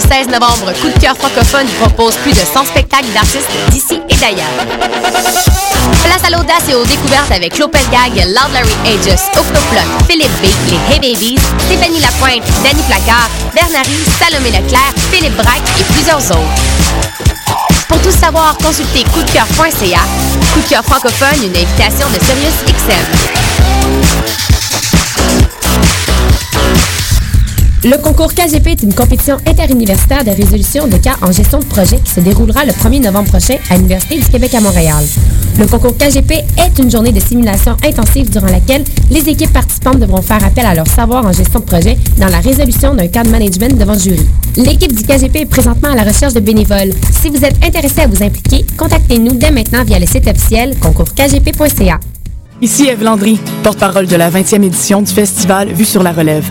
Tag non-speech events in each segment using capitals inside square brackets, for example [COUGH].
6 au 16 novembre, Coup de cœur francophone propose plus de 100 spectacles d'artistes d'ici et d'ailleurs. Place à l'audace et aux découvertes avec Lopez Gag, Loud Larry Aegis, Octoplot, Philippe B, les Hey Babies, Stéphanie Lapointe, Danny Placard, Bernary, Salomé Leclerc, Philippe Braque et plusieurs autres. Pour tout savoir, consultez coupdecoeur.ca. Coup de cœur francophone, une invitation de Sirius XM. Le concours KGP est une compétition interuniversitaire de résolution de cas en gestion de projet qui se déroulera le 1er novembre prochain à l'Université du Québec à Montréal. Le concours KGP est une journée de simulation intensive durant laquelle les équipes participantes devront faire appel à leur savoir en gestion de projet dans la résolution d'un cas de management devant jury. L'équipe du KGP est présentement à la recherche de bénévoles. Si vous êtes intéressé à vous impliquer, contactez-nous dès maintenant via le site officiel concourskgp.ca. Ici Eve Landry, porte-parole de la 20e édition du festival Vue sur la relève.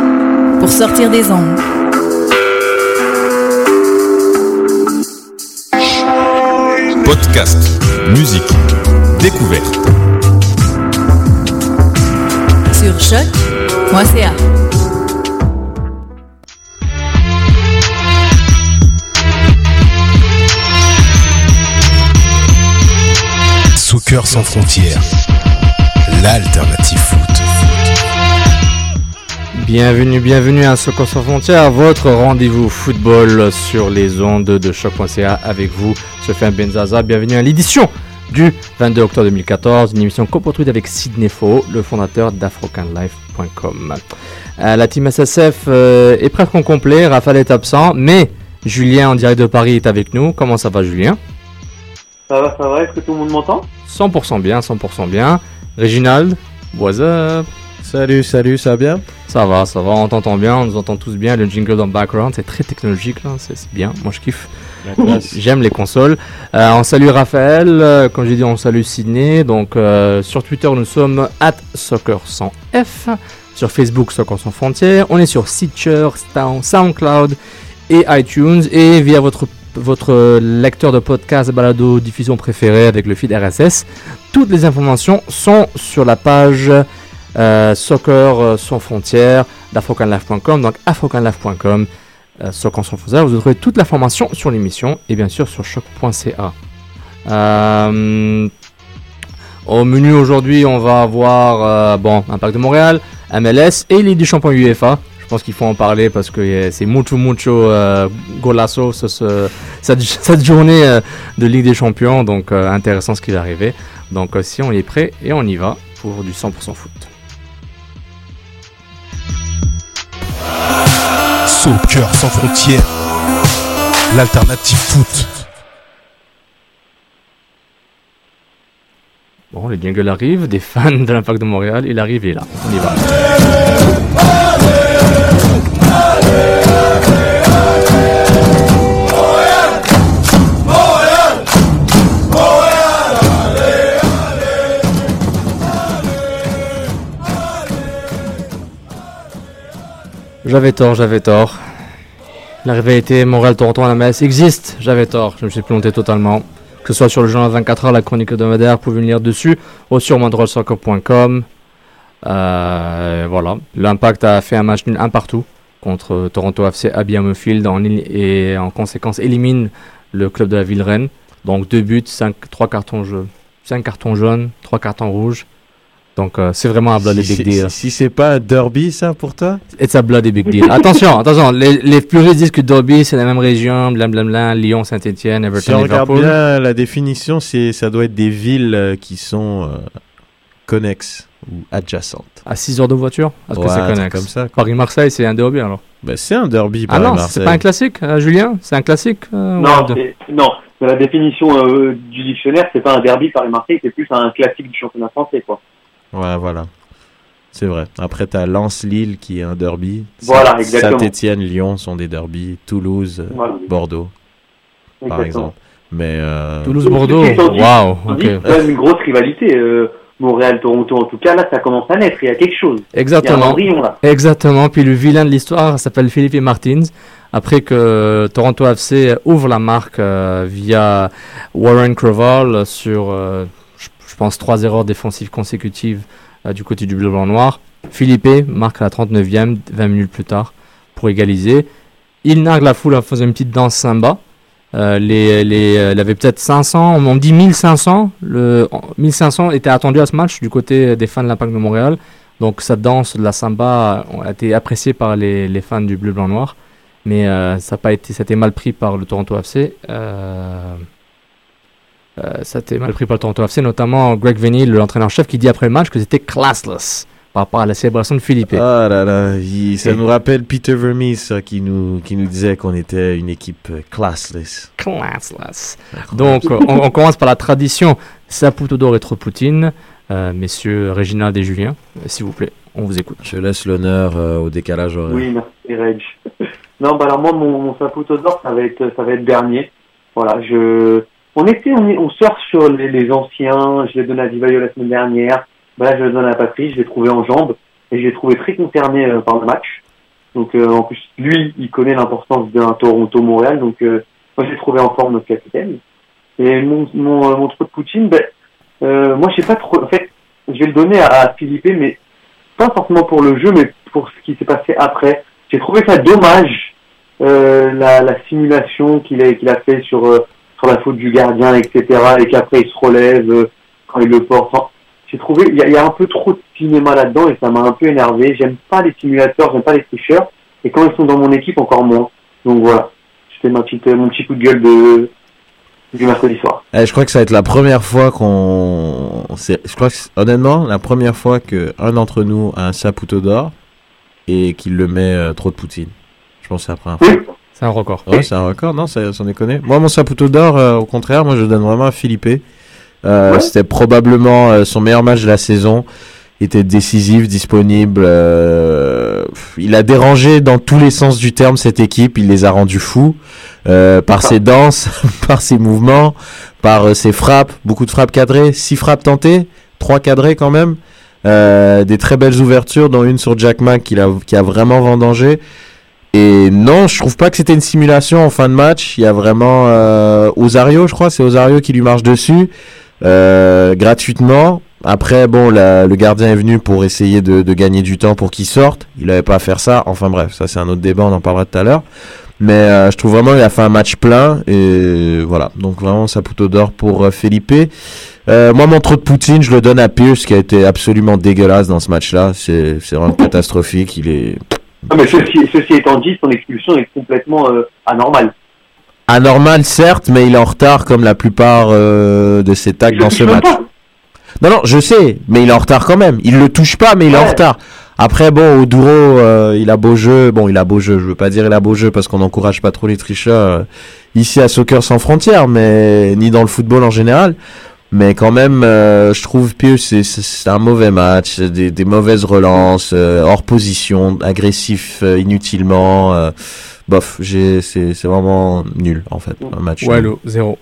pour sortir des ondes. Podcast, musique, découverte. Sur choc.ca. Soccer sans frontières, l'alternative foot. Bienvenue, bienvenue à Soccer sans frontières, votre rendez-vous football sur les ondes de choc.ca avec vous, Sofiane Benzaza. Bienvenue à l'édition du 22 octobre 2014, une émission coproduite avec Sidney Faux, le fondateur d'AfrocanLife.com. Euh, la team SSF euh, est presque en complet, Raphaël est absent, mais Julien en direct de Paris est avec nous. Comment ça va Julien? Ça va, ça va, est-ce que tout le monde m'entend? 100% bien, 100% bien. Réginald, what's up? Salut, salut, ça va bien? Ça va, ça va, on t'entend bien, on nous entend tous bien. Le jingle dans le background, c'est très technologique là, c'est bien, moi je kiffe. J'aime les consoles. Euh, on salue Raphaël, euh, comme j'ai dit, on salue Sydney. Donc euh, sur Twitter, nous sommes at soccer sans F. Sur Facebook, Soccer sans frontières. On est sur Stitcher, Sound- SoundCloud et iTunes. Et via votre, votre lecteur de podcast, balado, diffusion préférée avec le feed RSS. Toutes les informations sont sur la page euh, Soccer euh, sans frontières d'afrocanlife.com. Donc afrocanlife.com, euh, Soccer sans frontières. Vous trouverez toute l'information sur l'émission et bien sûr sur choc.ca. Au menu aujourd'hui, on va avoir bon, Impact de Montréal, MLS et Ligue des champions UEFA. Je pense qu'il faut en parler parce que c'est mucho mucho euh, ce- cette, [LAUGHS] journée de Ligue des champions. Donc intéressant ce qui va arriver. Donc si on est prêt et on y va pour du 100% foot. Soccer sans frontières, l'alternative foot. Bon, les jingles arrivent, des fans de l'Impact de Montréal, il arrive, il est là. On y va. J'avais tort, j'avais tort. L'arrivée était Montréal-Toronto en MLS existe, j'avais tort, je me suis planté totalement. Que ce soit sur le journal 24 heures, la chronique hebdomadaire, vous pouvez venir dessus, ou sur montrealsoccer.com. Euh, voilà, l'impact a fait un match nul un partout contre Toronto FC à Field en, et en conséquence élimine le club de la ville Rennes. Donc deux buts, cinq, trois cartons jaunes, cinq cartons jaunes, trois cartons rouges. Donc euh, c'est vraiment un bloody Si, big deal. si- si c'est pas un derby, ça, pour toi? It's a bloody big deal. attention, attention, les, les puristes disent que Derby c'est la même région, blablabla, Lyon, Saint-Etienne, Si Everton, on regarde bien la définition, c'est ça doit être des villes euh, qui sont euh, connexes ou adjacentes. À 6 heures de voiture? Est-ce que c'est connexe? comme ça. Paris-Marseille, c'est un derby alors? Ben, c'est un derby Ah non, Paris-Marseille. c'est pas un classique, euh, Julien? C'est un classique euh, Non, non. La définition euh, du dictionnaire, c'est pas un derby Paris-Marseille, c'est plus un classique du championnat français, quoi. Ouais, voilà. C'est vrai. Après, tu as Lens-Lille qui est un derby. Voilà, exactement. Saint-Etienne, Lyon sont des derbys. Toulouse, euh, Voilà. Bordeaux, par Exactement. exemple. Mais euh, Toulouse-Bordeaux, waouh, tandis ok. que C'est quand même une grosse rivalité. euh, Montréal-Toronto, en tout cas, là, ça commence à naître. Il y a quelque chose. Il y a un Exactement. embryon, là. Exactement. Puis le vilain de l'histoire s'appelle Philippe Martins. Après que Toronto FC ouvre la marque euh, via Warren Creval sur, euh, pense, trois erreurs défensives consécutives euh, du côté du bleu blanc noir. Philippe marque à la 39e, 20 minutes plus tard, pour égaliser. Il nargue la foule en faisant une petite danse samba. Euh, les, les, euh, il avait peut-être 500, on dit 1500. Le, 1500 était attendu à ce match du côté des fans de l'Impact de Montréal. Donc cette danse de la samba a été appréciée par les, les fans du bleu blanc noir, mais euh, ça a pas été, ça a été mal pris par le Toronto FC. Euh, ça a été mal pris par le Toronto FC, notamment Greg Vinny, l'entraîneur-chef, qui dit après le match que c'était classless par rapport à la célébration de Philippe. Ah là là, il- ça Et- nous rappelle Peter Vermees ça, qui, nous, qui nous disait qu'on était une équipe euh, classless. Classless. Donc [LAUGHS] on, on commence par la tradition Saputo d'or et trop Poutine. Euh, messieurs Réginald et Julien, s'il vous plaît, on vous écoute. Je laisse l'honneur euh, au décalage horaire. Oui, merci Reg. [LAUGHS] Non, bah alors moi, mon, mon Saputo d'or, ça va être, ça va être dernier. Voilà, je, on était, on, on surfe sur les, les anciens. Je l'ai donné à Divayo la semaine dernière. Bah là, je le donne à Patrice. Je l'ai trouvé en jambes et je l'ai trouvé très concerné euh, par le match. Donc, euh, en plus, lui, il connaît l'importance d'un Toronto-Montréal. Donc, euh, moi, je l'ai trouvé en forme notre capitaine. Et mon, mon, euh, mon trou de Poutine, ben, moi, je sais pas trop. En fait, je vais le donner à, à Philippe, mais pas forcément pour le jeu, mais pour ce qui s'est passé après. J'ai trouvé ça dommage, euh, la, la simulation qu'il a, qu'il a fait sur, euh, sur la faute du gardien, etc., et qu'après il se relève euh, quand il le porte. Enfin, j'ai trouvé, il y, a- il y a un peu trop de cinéma là-dedans et ça m'a un peu énervé. J'aime pas les simulateurs, j'aime pas les tricheurs, et quand ils sont dans mon équipe, encore moins. Donc voilà, c'était ma petite, mon petit coup de gueule de, du mercredi soir. Eh, je crois que ça va être la première fois qu'on. c'est- Je crois que honnêtement, la première fois que un d'entre nous a un Saputo d'or et qu'il le met euh, trop de Poutine. Je pense que c'est la première fois. Oui, C'est un record. Ouais, c'est un record, non ça- Sans déconner. Moi, mon Saputo d'or, euh, au contraire, moi je le donne vraiment à Philippe. Euh, Ouais. C'était probablement euh, son meilleur match de la saison. Il était décisif, disponible. euh, il a dérangé dans tous les sens du terme cette équipe. Il les a rendus fous euh, par ses danses, [LAUGHS] par ses mouvements, par euh, ses frappes. Beaucoup de frappes cadrées, six frappes tentées, trois cadrées quand même. Euh, des très belles ouvertures, dont une sur Jack Mack qui a, qui a vraiment vendangé. Et non, je trouve pas que c'était une simulation en fin de match. Il y a vraiment euh, Osario, je crois, c'est Osario qui lui marche dessus euh, gratuitement. Après, bon, le gardien est venu pour essayer de, de gagner du temps pour qu'il sorte. Il n'avait pas à faire ça. Enfin bref, ça c'est un autre débat, on en parlera tout à l'heure. Mais euh, je trouve vraiment qu'il a fait un match plein et voilà. Donc vraiment Saputo d'or pour euh, Felipe. Euh, moi, mon trop de Poutine, je le donne à Pierce qui a été absolument dégueulasse dans ce match-là. C'est vraiment catastrophique. Il est Mais ceci, ceci étant dit, son expulsion est complètement euh, anormale. anormal certes, mais il est en retard comme la plupart euh, de ses tacs dans ce match. pas. Non, non, je sais, mais il est en retard quand même. Il le touche pas, mais il est en retard. Après, bon, Oduro, euh, il a beau jeu. Bon, il a beau jeu. Je veux pas dire il a beau jeu parce qu'on n'encourage pas trop les tricheurs ici à Soccer sans frontières, mais ni dans le football en général. Mais quand même, euh, je trouve Pius, c'est- un mauvais match, des, des mauvaises relances, euh, hors position, agressif euh, inutilement. bof, c'est vraiment nul en fait, un match. nul. Wallo, zéro.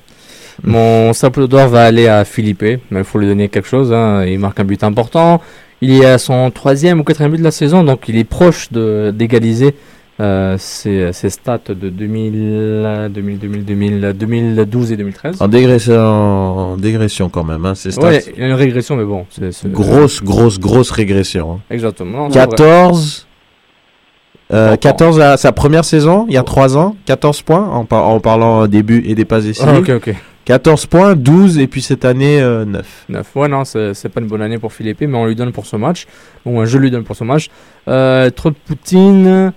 Mon Saputo d'or va aller à Philippe, mais il faut lui donner quelque chose. hein. Il marque un but important. Il est à son troisième ou quatrième but de la saison, donc il est proche d'égaliser euh, ses, ses stats de 2000, 2000, 2000, 2000, 2012 et 2013. En dégression, en dégression quand même, hein, stats. Ouais, il y a une régression, mais bon, c'est c'est- Grosse, grosse, grosse régression. hein. Exactement. Non, c'est vrai. 14, euh, Bon, 14 à sa première saison, il y a 3 ans, 14 points en, par- en parlant début et des passes décisives. Ah, ok, ok. 14 points, 12 et puis cette année euh, 9. 9. Ouais, non, c'est pas une bonne année pour Philippe, mais on lui donne pour ce match. Moins, je lui donne pour ce match. Euh, trop de Poutine.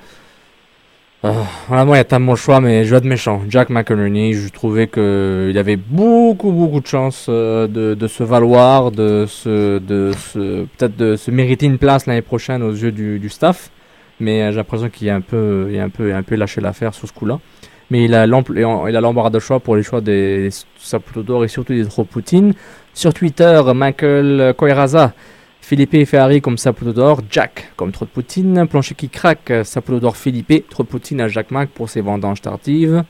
Euh, voilà, moi, il y a tellement de choix, mais je vais être méchant. Jack McInerney, je trouvais qu'il avait beaucoup, beaucoup de chance euh, de, se valoir, de se, de se, peut-être de se mériter une place l'année prochaine aux yeux du, staff. Mais euh, j'ai l'impression qu'il a un peu, il a un peu, il a un peu lâché l'affaire sur ce coup-là. Mais il a l'embarras de choix pour les choix des Saputo d'or et surtout des Poutine. Sur Twitter, Michael Koiraza Philippe et Ferrari comme Saputo d'or, Jack comme trop de Poutine, Plancher qui craque, Saputo d'or Philippe, trop de Poutine à Jacques Mac pour ses vendanges tardives.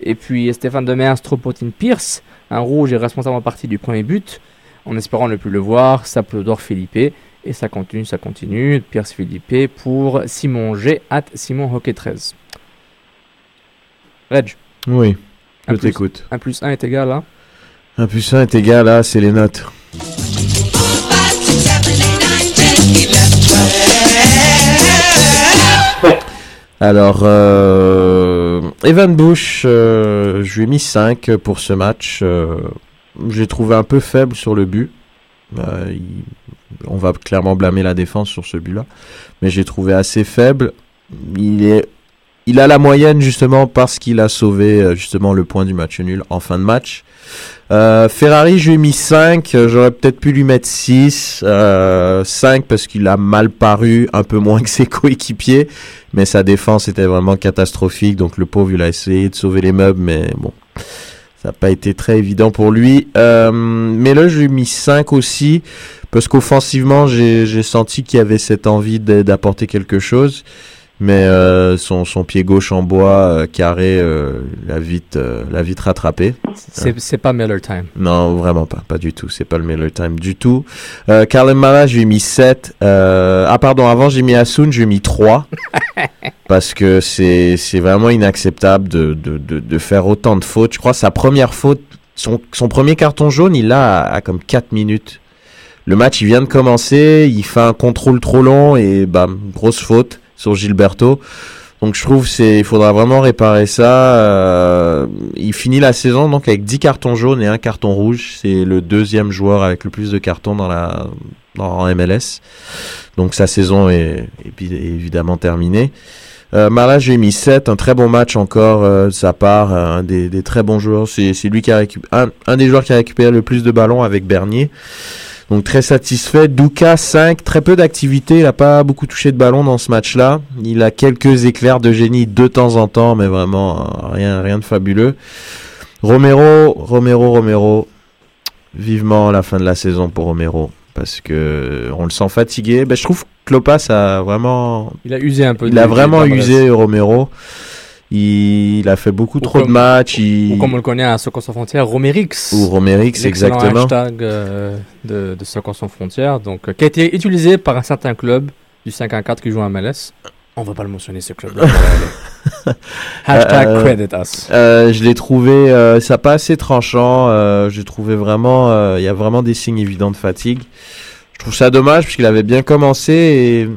Et puis Stéphane Demers, trop Poutine Pierce, un rouge est responsable en partie du premier but, en espérant ne plus le voir, Saputo d'or Philippe. Et ça continue, ça continue. Pierce Philippe pour Simon G. at Simon Hockey 13. Reg. Oui, je Un plus. t'écoute. 1 plus 1 est égal à? 1 plus 1 est égal à, c'est les notes. Alors, euh, Evan Bush, euh, je lui ai mis 5 pour ce match. Euh, J'ai trouvé un peu faible sur le but. On va clairement blâmer la défense sur ce but-là. Mais j'ai trouvé assez faible. Il est il a la moyenne justement parce qu'il a sauvé euh, justement le point du match nul en fin de match. Euh, Ferrari, je lui ai mis 5. euh, J'aurais peut-être pu lui mettre 6. Euh, 5 parce qu'il a mal paru, un peu moins que ses coéquipiers. Mais sa défense était vraiment catastrophique. Donc le pauvre, il a essayé de sauver les meubles. Mais bon, ça n'a pas été très évident pour lui. Euh, mais là, je lui ai mis 5 aussi. Parce qu'offensivement, j'ai senti qu'il y avait cette envie d'apporter quelque chose. Mais euh, son, son pied gauche en bois euh, carré euh, l'a vite, euh, l'a vite rattrapé. C'est c'est pas Miller Time. Non, vraiment pas, pas du tout. C'est pas le Miller Time du tout. Euh, Carlin Mara, je lui ai mis 7. Euh, ah pardon, avant j'ai mis Asun, je lui ai mis 3. [LAUGHS] parce que c'est c'est vraiment inacceptable de, de, de, de faire autant de fautes. Je crois sa première faute, son, son premier carton jaune, il l'a à, à comme 4 minutes. Le match, il vient de commencer, il fait un contrôle trop long et bam, grosse faute sur Gilberto. Donc je trouve c'est il faudra vraiment réparer ça. Euh, il finit la saison donc avec 10 cartons jaunes et un carton rouge. C'est le deuxième joueur avec le plus de cartons dans la dans MLS. Donc sa saison est, est évidemment terminée. Euh, Mara, j'ai mis 7, un très bon match encore euh, de sa part, un des, des très bons joueurs. C'est c'est lui qui a récupéré un, un des joueurs qui a récupéré le plus de ballons avec Bernier. Donc très satisfait. Douka 5, très peu d'activité, il n'a pas beaucoup touché de ballon dans ce match-là. Il a quelques éclairs de génie de temps en temps, mais vraiment euh, rien, rien de fabuleux. Romero, Romero, Romero, vivement la fin de la saison pour Romero, parce que on le sent fatigué. Ben, je trouve que Klopas a vraiment, Il a usé un peu. il a vraiment de- usé Romero. Il, il a fait beaucoup Ou trop de matchs. Ou Il, comme on le connaît à Soccer sans frontières, Romerix. ou Romerix, exactement. hashtag euh, de, de Soccer sans frontières, donc, euh, qui a été utilisé par un certain club du 5 à 4 qui joue à MLS. On va pas le mentionner ce club-là. [LAUGHS] [LAUGHS] hashtag Euh, credit us. Euh, je l'ai trouvé, euh, ça pas assez tranchant. Euh, j'ai trouvé vraiment, il y a vraiment des signes évidents de fatigue. Je trouve ça dommage parce qu'il avait bien commencé et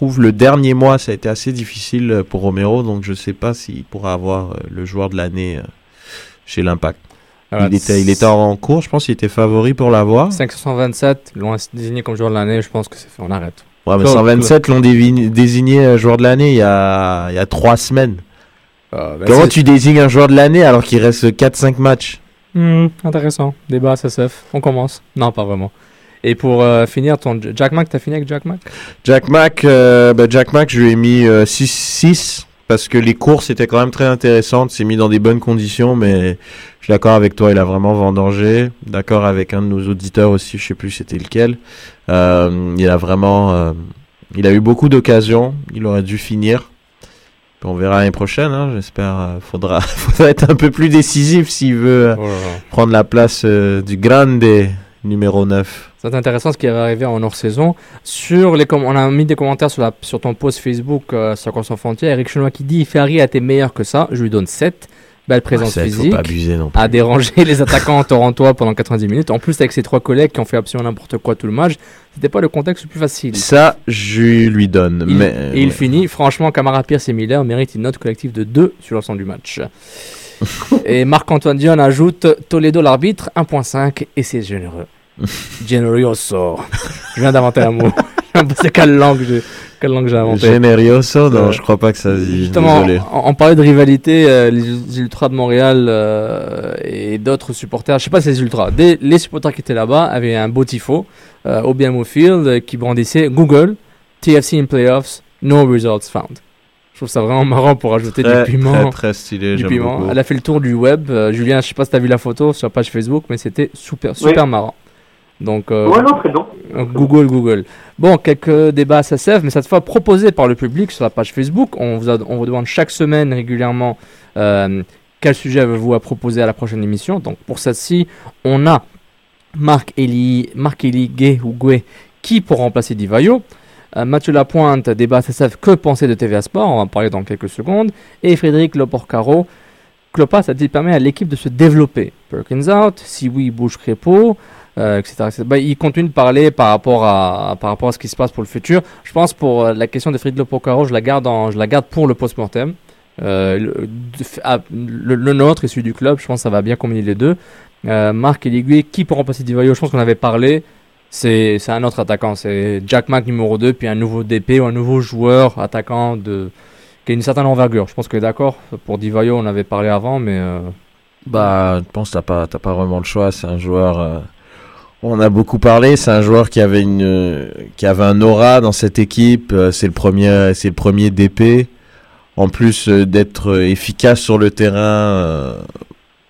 trouve le dernier mois ça a été assez difficile pour Romero, donc je sais pas s'il pourra avoir euh, le joueur de l'année euh, chez l'Impact. Il était, il était en cours, je pense qu'il était favori pour l'avoir. 527, l'ont désigné comme joueur de l'année, je pense que c'est fait, on arrête. Ouais, mais Claude, 127 l'ont désigné euh, joueur de l'année il y a, il y a trois semaines. Euh, ben, Comment tu désignes un joueur de l'année alors qu'il reste 4-5 matchs? Hmm, intéressant. Débat SSF. On commence. Non, pas vraiment. Et pour euh, finir, ton Jack Mac, t'as fini avec Jack Mac Jack Mac, euh, bah, Jack Mac, je lui ai mis 6-6 parce que les courses étaient quand même très intéressantes. C'est mis dans des bonnes conditions, mais je suis d'accord avec toi, il a vraiment vendangé. D'accord avec un de nos auditeurs aussi, je sais plus c'était lequel. Euh, il a vraiment, euh, il a eu beaucoup d'occasions. Il aurait dû finir. On verra l'année prochaine, hein, j'espère. euh, faudra, [LAUGHS] faudra être un peu plus décisif s'il veut euh, Oh là là. prendre la place euh, du grande numéro 9. C'est intéressant ce qui est arrivé en hors-saison. Sur les on a mis des commentaires sur, la, sur ton post Facebook euh, Soccer sans frontières. Eric Chenois qui dit Ferrari a été meilleur que ça. Je lui donne 7. Belle présence Ah, ça, il physique. Faut pas abuser non plus. a dérangé les [LAUGHS] attaquants torontois pendant 90 minutes. En plus, avec ses trois collègues qui ont fait absolument n'importe quoi tout le match, c'était pas le contexte le plus facile. Ça, je lui donne. Il- mais, et il ouais. finit, franchement, Camara Pierce et Miller méritent une note collective de 2 sur l'ensemble du match. [LAUGHS] et Marc-Antoine Dion ajoute Toledo l'arbitre, 1.5, et c'est généreux. Generoso. Je viens d'inventer un mot. c'est quelle langue j'ai, quelle langue j'ai inventé. Generioso, non, Euh, je crois pas que ça se dit. Justement, Désolé. on, on parlait de rivalité, euh, les Ultras de Montréal euh, et d'autres supporters, je sais pas si c'est les Ultras, des- les supporters qui étaient là-bas avaient un beau tifo euh, au BMO Field euh, qui brandissait Google, TFC in playoffs, no results found. Je trouve ça vraiment marrant pour ajouter Très, du piment. très, très stylé. du piment. beaucoup. Elle a fait le tour du web. Euh, Julien, je sais pas si tu as vu la photo sur la page Facebook, mais c'était super, super marrant. Donc, ouais, non, très bon. Google, Google. Bon, quelques débats SSF, mais cette fois proposés par le public sur la page Facebook. On vous, on vous demande chaque semaine régulièrement quel sujet avez-vous à proposer à la prochaine émission. Donc, pour celle-ci, on a Marc Eli, Marc Eli Gay ou Goué qui pour remplacer Divayo. Euh, Mathieu Lapointe, débat SSF, que penser de TVA Sport? On va en parler dans quelques secondes. Et Frédéric Loporcaro, Clopas a-t-il permis à l'équipe de se développer? Perkins out, si oui, bouge Crépeau, euh, etc. Bah, il continue de parler par rapport, à, par rapport à ce qui se passe pour le futur. Je pense pour euh, la question de Frédéric Loporcaro, je la garde, je la garde pour le post-mortem. le, le, nôtre et celui du club, je pense que ça va bien combiner les deux. Marc et Liguier, qui pour remplacer Divayo Je pense qu'on avait parlé c'est un autre attaquant. C'est Jack Mack numéro 2, puis un nouveau DP ou un nouveau joueur attaquant de, qui a une certaine envergure. Je pense que d'accord. Pour Divayo, on avait parlé avant, mais. Euh, bah, je pense que t'as pas, pas vraiment le choix. C'est un joueur. Euh, on a beaucoup parlé. C'est un joueur qui avait une, qui avait un aura dans cette équipe. Euh, c'est le premier, c'est le premier DP. En plus d'être efficace sur le terrain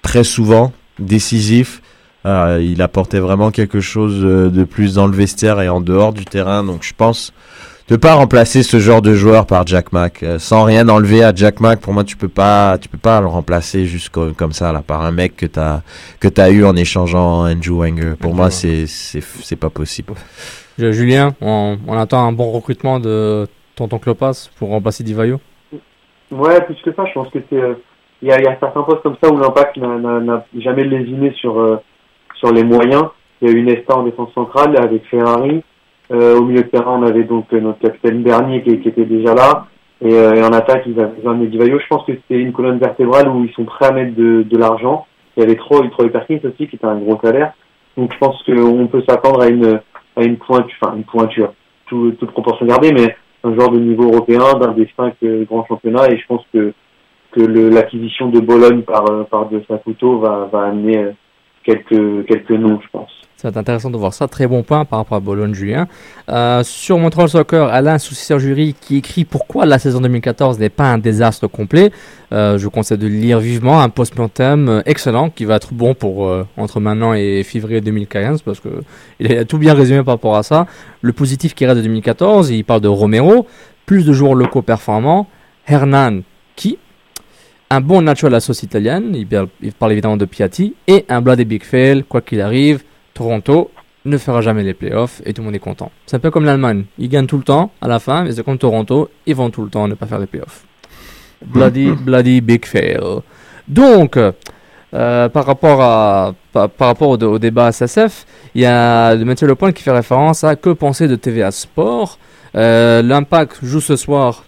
très souvent, décisif. Il apportait vraiment quelque chose euh, de plus dans le vestiaire et en dehors du terrain. Donc je pense ne pas remplacer ce genre de joueur par Jack Mack. Euh, sans rien enlever à Jack Mack, pour moi, tu peux pas, tu peux pas le remplacer juste comme, ça, là, par un mec que t'as, que t'as eu en échangeant Andrew Wenger. Pour moi, c'est, c'est, c'est pas possible. Julien, on, on, attend un bon recrutement de Tonton Clopas pour remplacer Divayo. Ouais, plus que ça, je pense que c'est, euh, il y, a, y, a, certains postes comme ça où l'impact n'a, jamais lésiné sur, sur les moyens. Il y a eu Nesta en défense centrale avec Ferrari. Euh, au milieu de terrain, on avait donc euh, notre capitaine Bernier qui, qui était déjà là. Et, euh, et en attaque, ils avaient besoin de Medivayo. Je pense que c'était une colonne vertébrale où ils sont prêts à mettre de, de l'argent. Il y avait trop, trop Perkins aussi qui était un gros salaire. Donc je pense qu'on peut s'attendre à une, à une pointure, enfin une pointure, tout, toute proportion gardée, mais un genre de niveau européen d'un des cinq euh, grands championnats. Et je pense que que l'acquisition de Bologne par par De Saputo va va amener quelques, noms, je pense. C'est intéressant de voir ça. Très bon point par rapport à Bologne-Julien. Euh, sur Montreal Soccer, Alain Soucisseur Jury qui écrit pourquoi la saison 2014 n'est pas un désastre complet. Euh, je conseille de lire vivement un post-mortem euh, excellent qui va être bon pour entre maintenant et février 2015 parce que il a tout bien résumé par rapport à ça. Le positif qui reste de 2014, il parle de Romero, plus de joueurs locaux performants, Hernan qui un bon Nacho à la sauce italienne, il parle, évidemment de Piatti, et un Bloody Big Fail, quoi qu'il arrive, Toronto ne fera jamais les playoffs et tout le monde est content. C'est un peu comme l'Allemagne, ils gagnent tout le temps à la fin, mais c'est comme Toronto, ils vont tout le temps ne pas faire les playoffs. Bloody, bloody Big Fail. Donc, euh, par rapport, à, par, rapport au, débat SSF, il y a Mathieu Lepoint qui fait référence à que penser de TVA Sport. Euh, L'Impact joue ce soir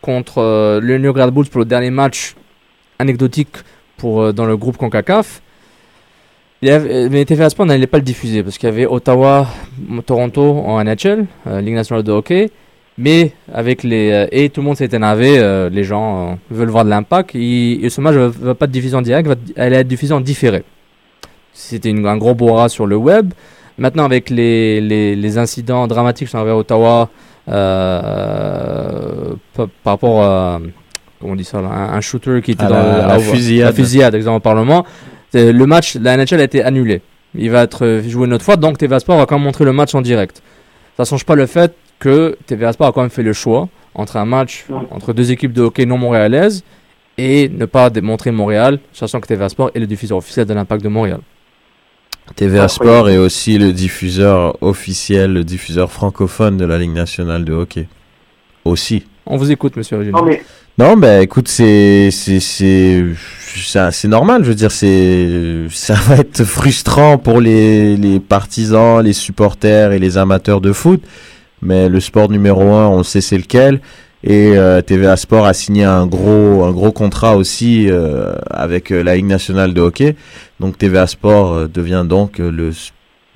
contre euh, le New Bulls pour le dernier match anecdotique pour, euh, dans le groupe CONCACAF. Il avait, mais TVA Sport n'allait pas le diffuser parce qu'il y avait Ottawa, Toronto en NHL, euh, Ligue nationale de hockey. Mais avec les euh, et tout le monde s'est énervé, les gens veulent voir de l'impact. Et, ce match ne va, pas être diffusé en direct, va, elle être diffusée en différé. C'était un gros bourra sur le web. Maintenant, avec les, les, les incidents dramatiques qui sont arrivés à Ottawa par, par rapport à comment on dit ça, un, shooter qui était dans la, fusillade. la fusillade, exemple au Parlement. Le match, la NHL a été annulé. Il va être joué une autre fois, donc TVA Sport va quand même montrer le match en direct. Ça change pas le fait que TVA Sport a quand même fait le choix entre un match entre deux équipes de hockey non montréalaises et ne pas démontrer Montréal, sachant que TVA Sport est le diffuseur officiel de l'Impact de Montréal. TVA Sport est aussi le diffuseur officiel, le diffuseur francophone de la Ligue nationale de hockey. Aussi. On vous écoute, monsieur Non, mais non, ben écoute, c'est c'est c'est normal. Je veux dire, c'est ça va être frustrant pour les les partisans, les supporters et les amateurs de foot. Mais le sport numéro un, on sait c'est lequel. Et euh, TVA Sport a signé un gros un gros contrat aussi euh, avec euh, la Ligue nationale de hockey. Donc TVA Sport devient donc le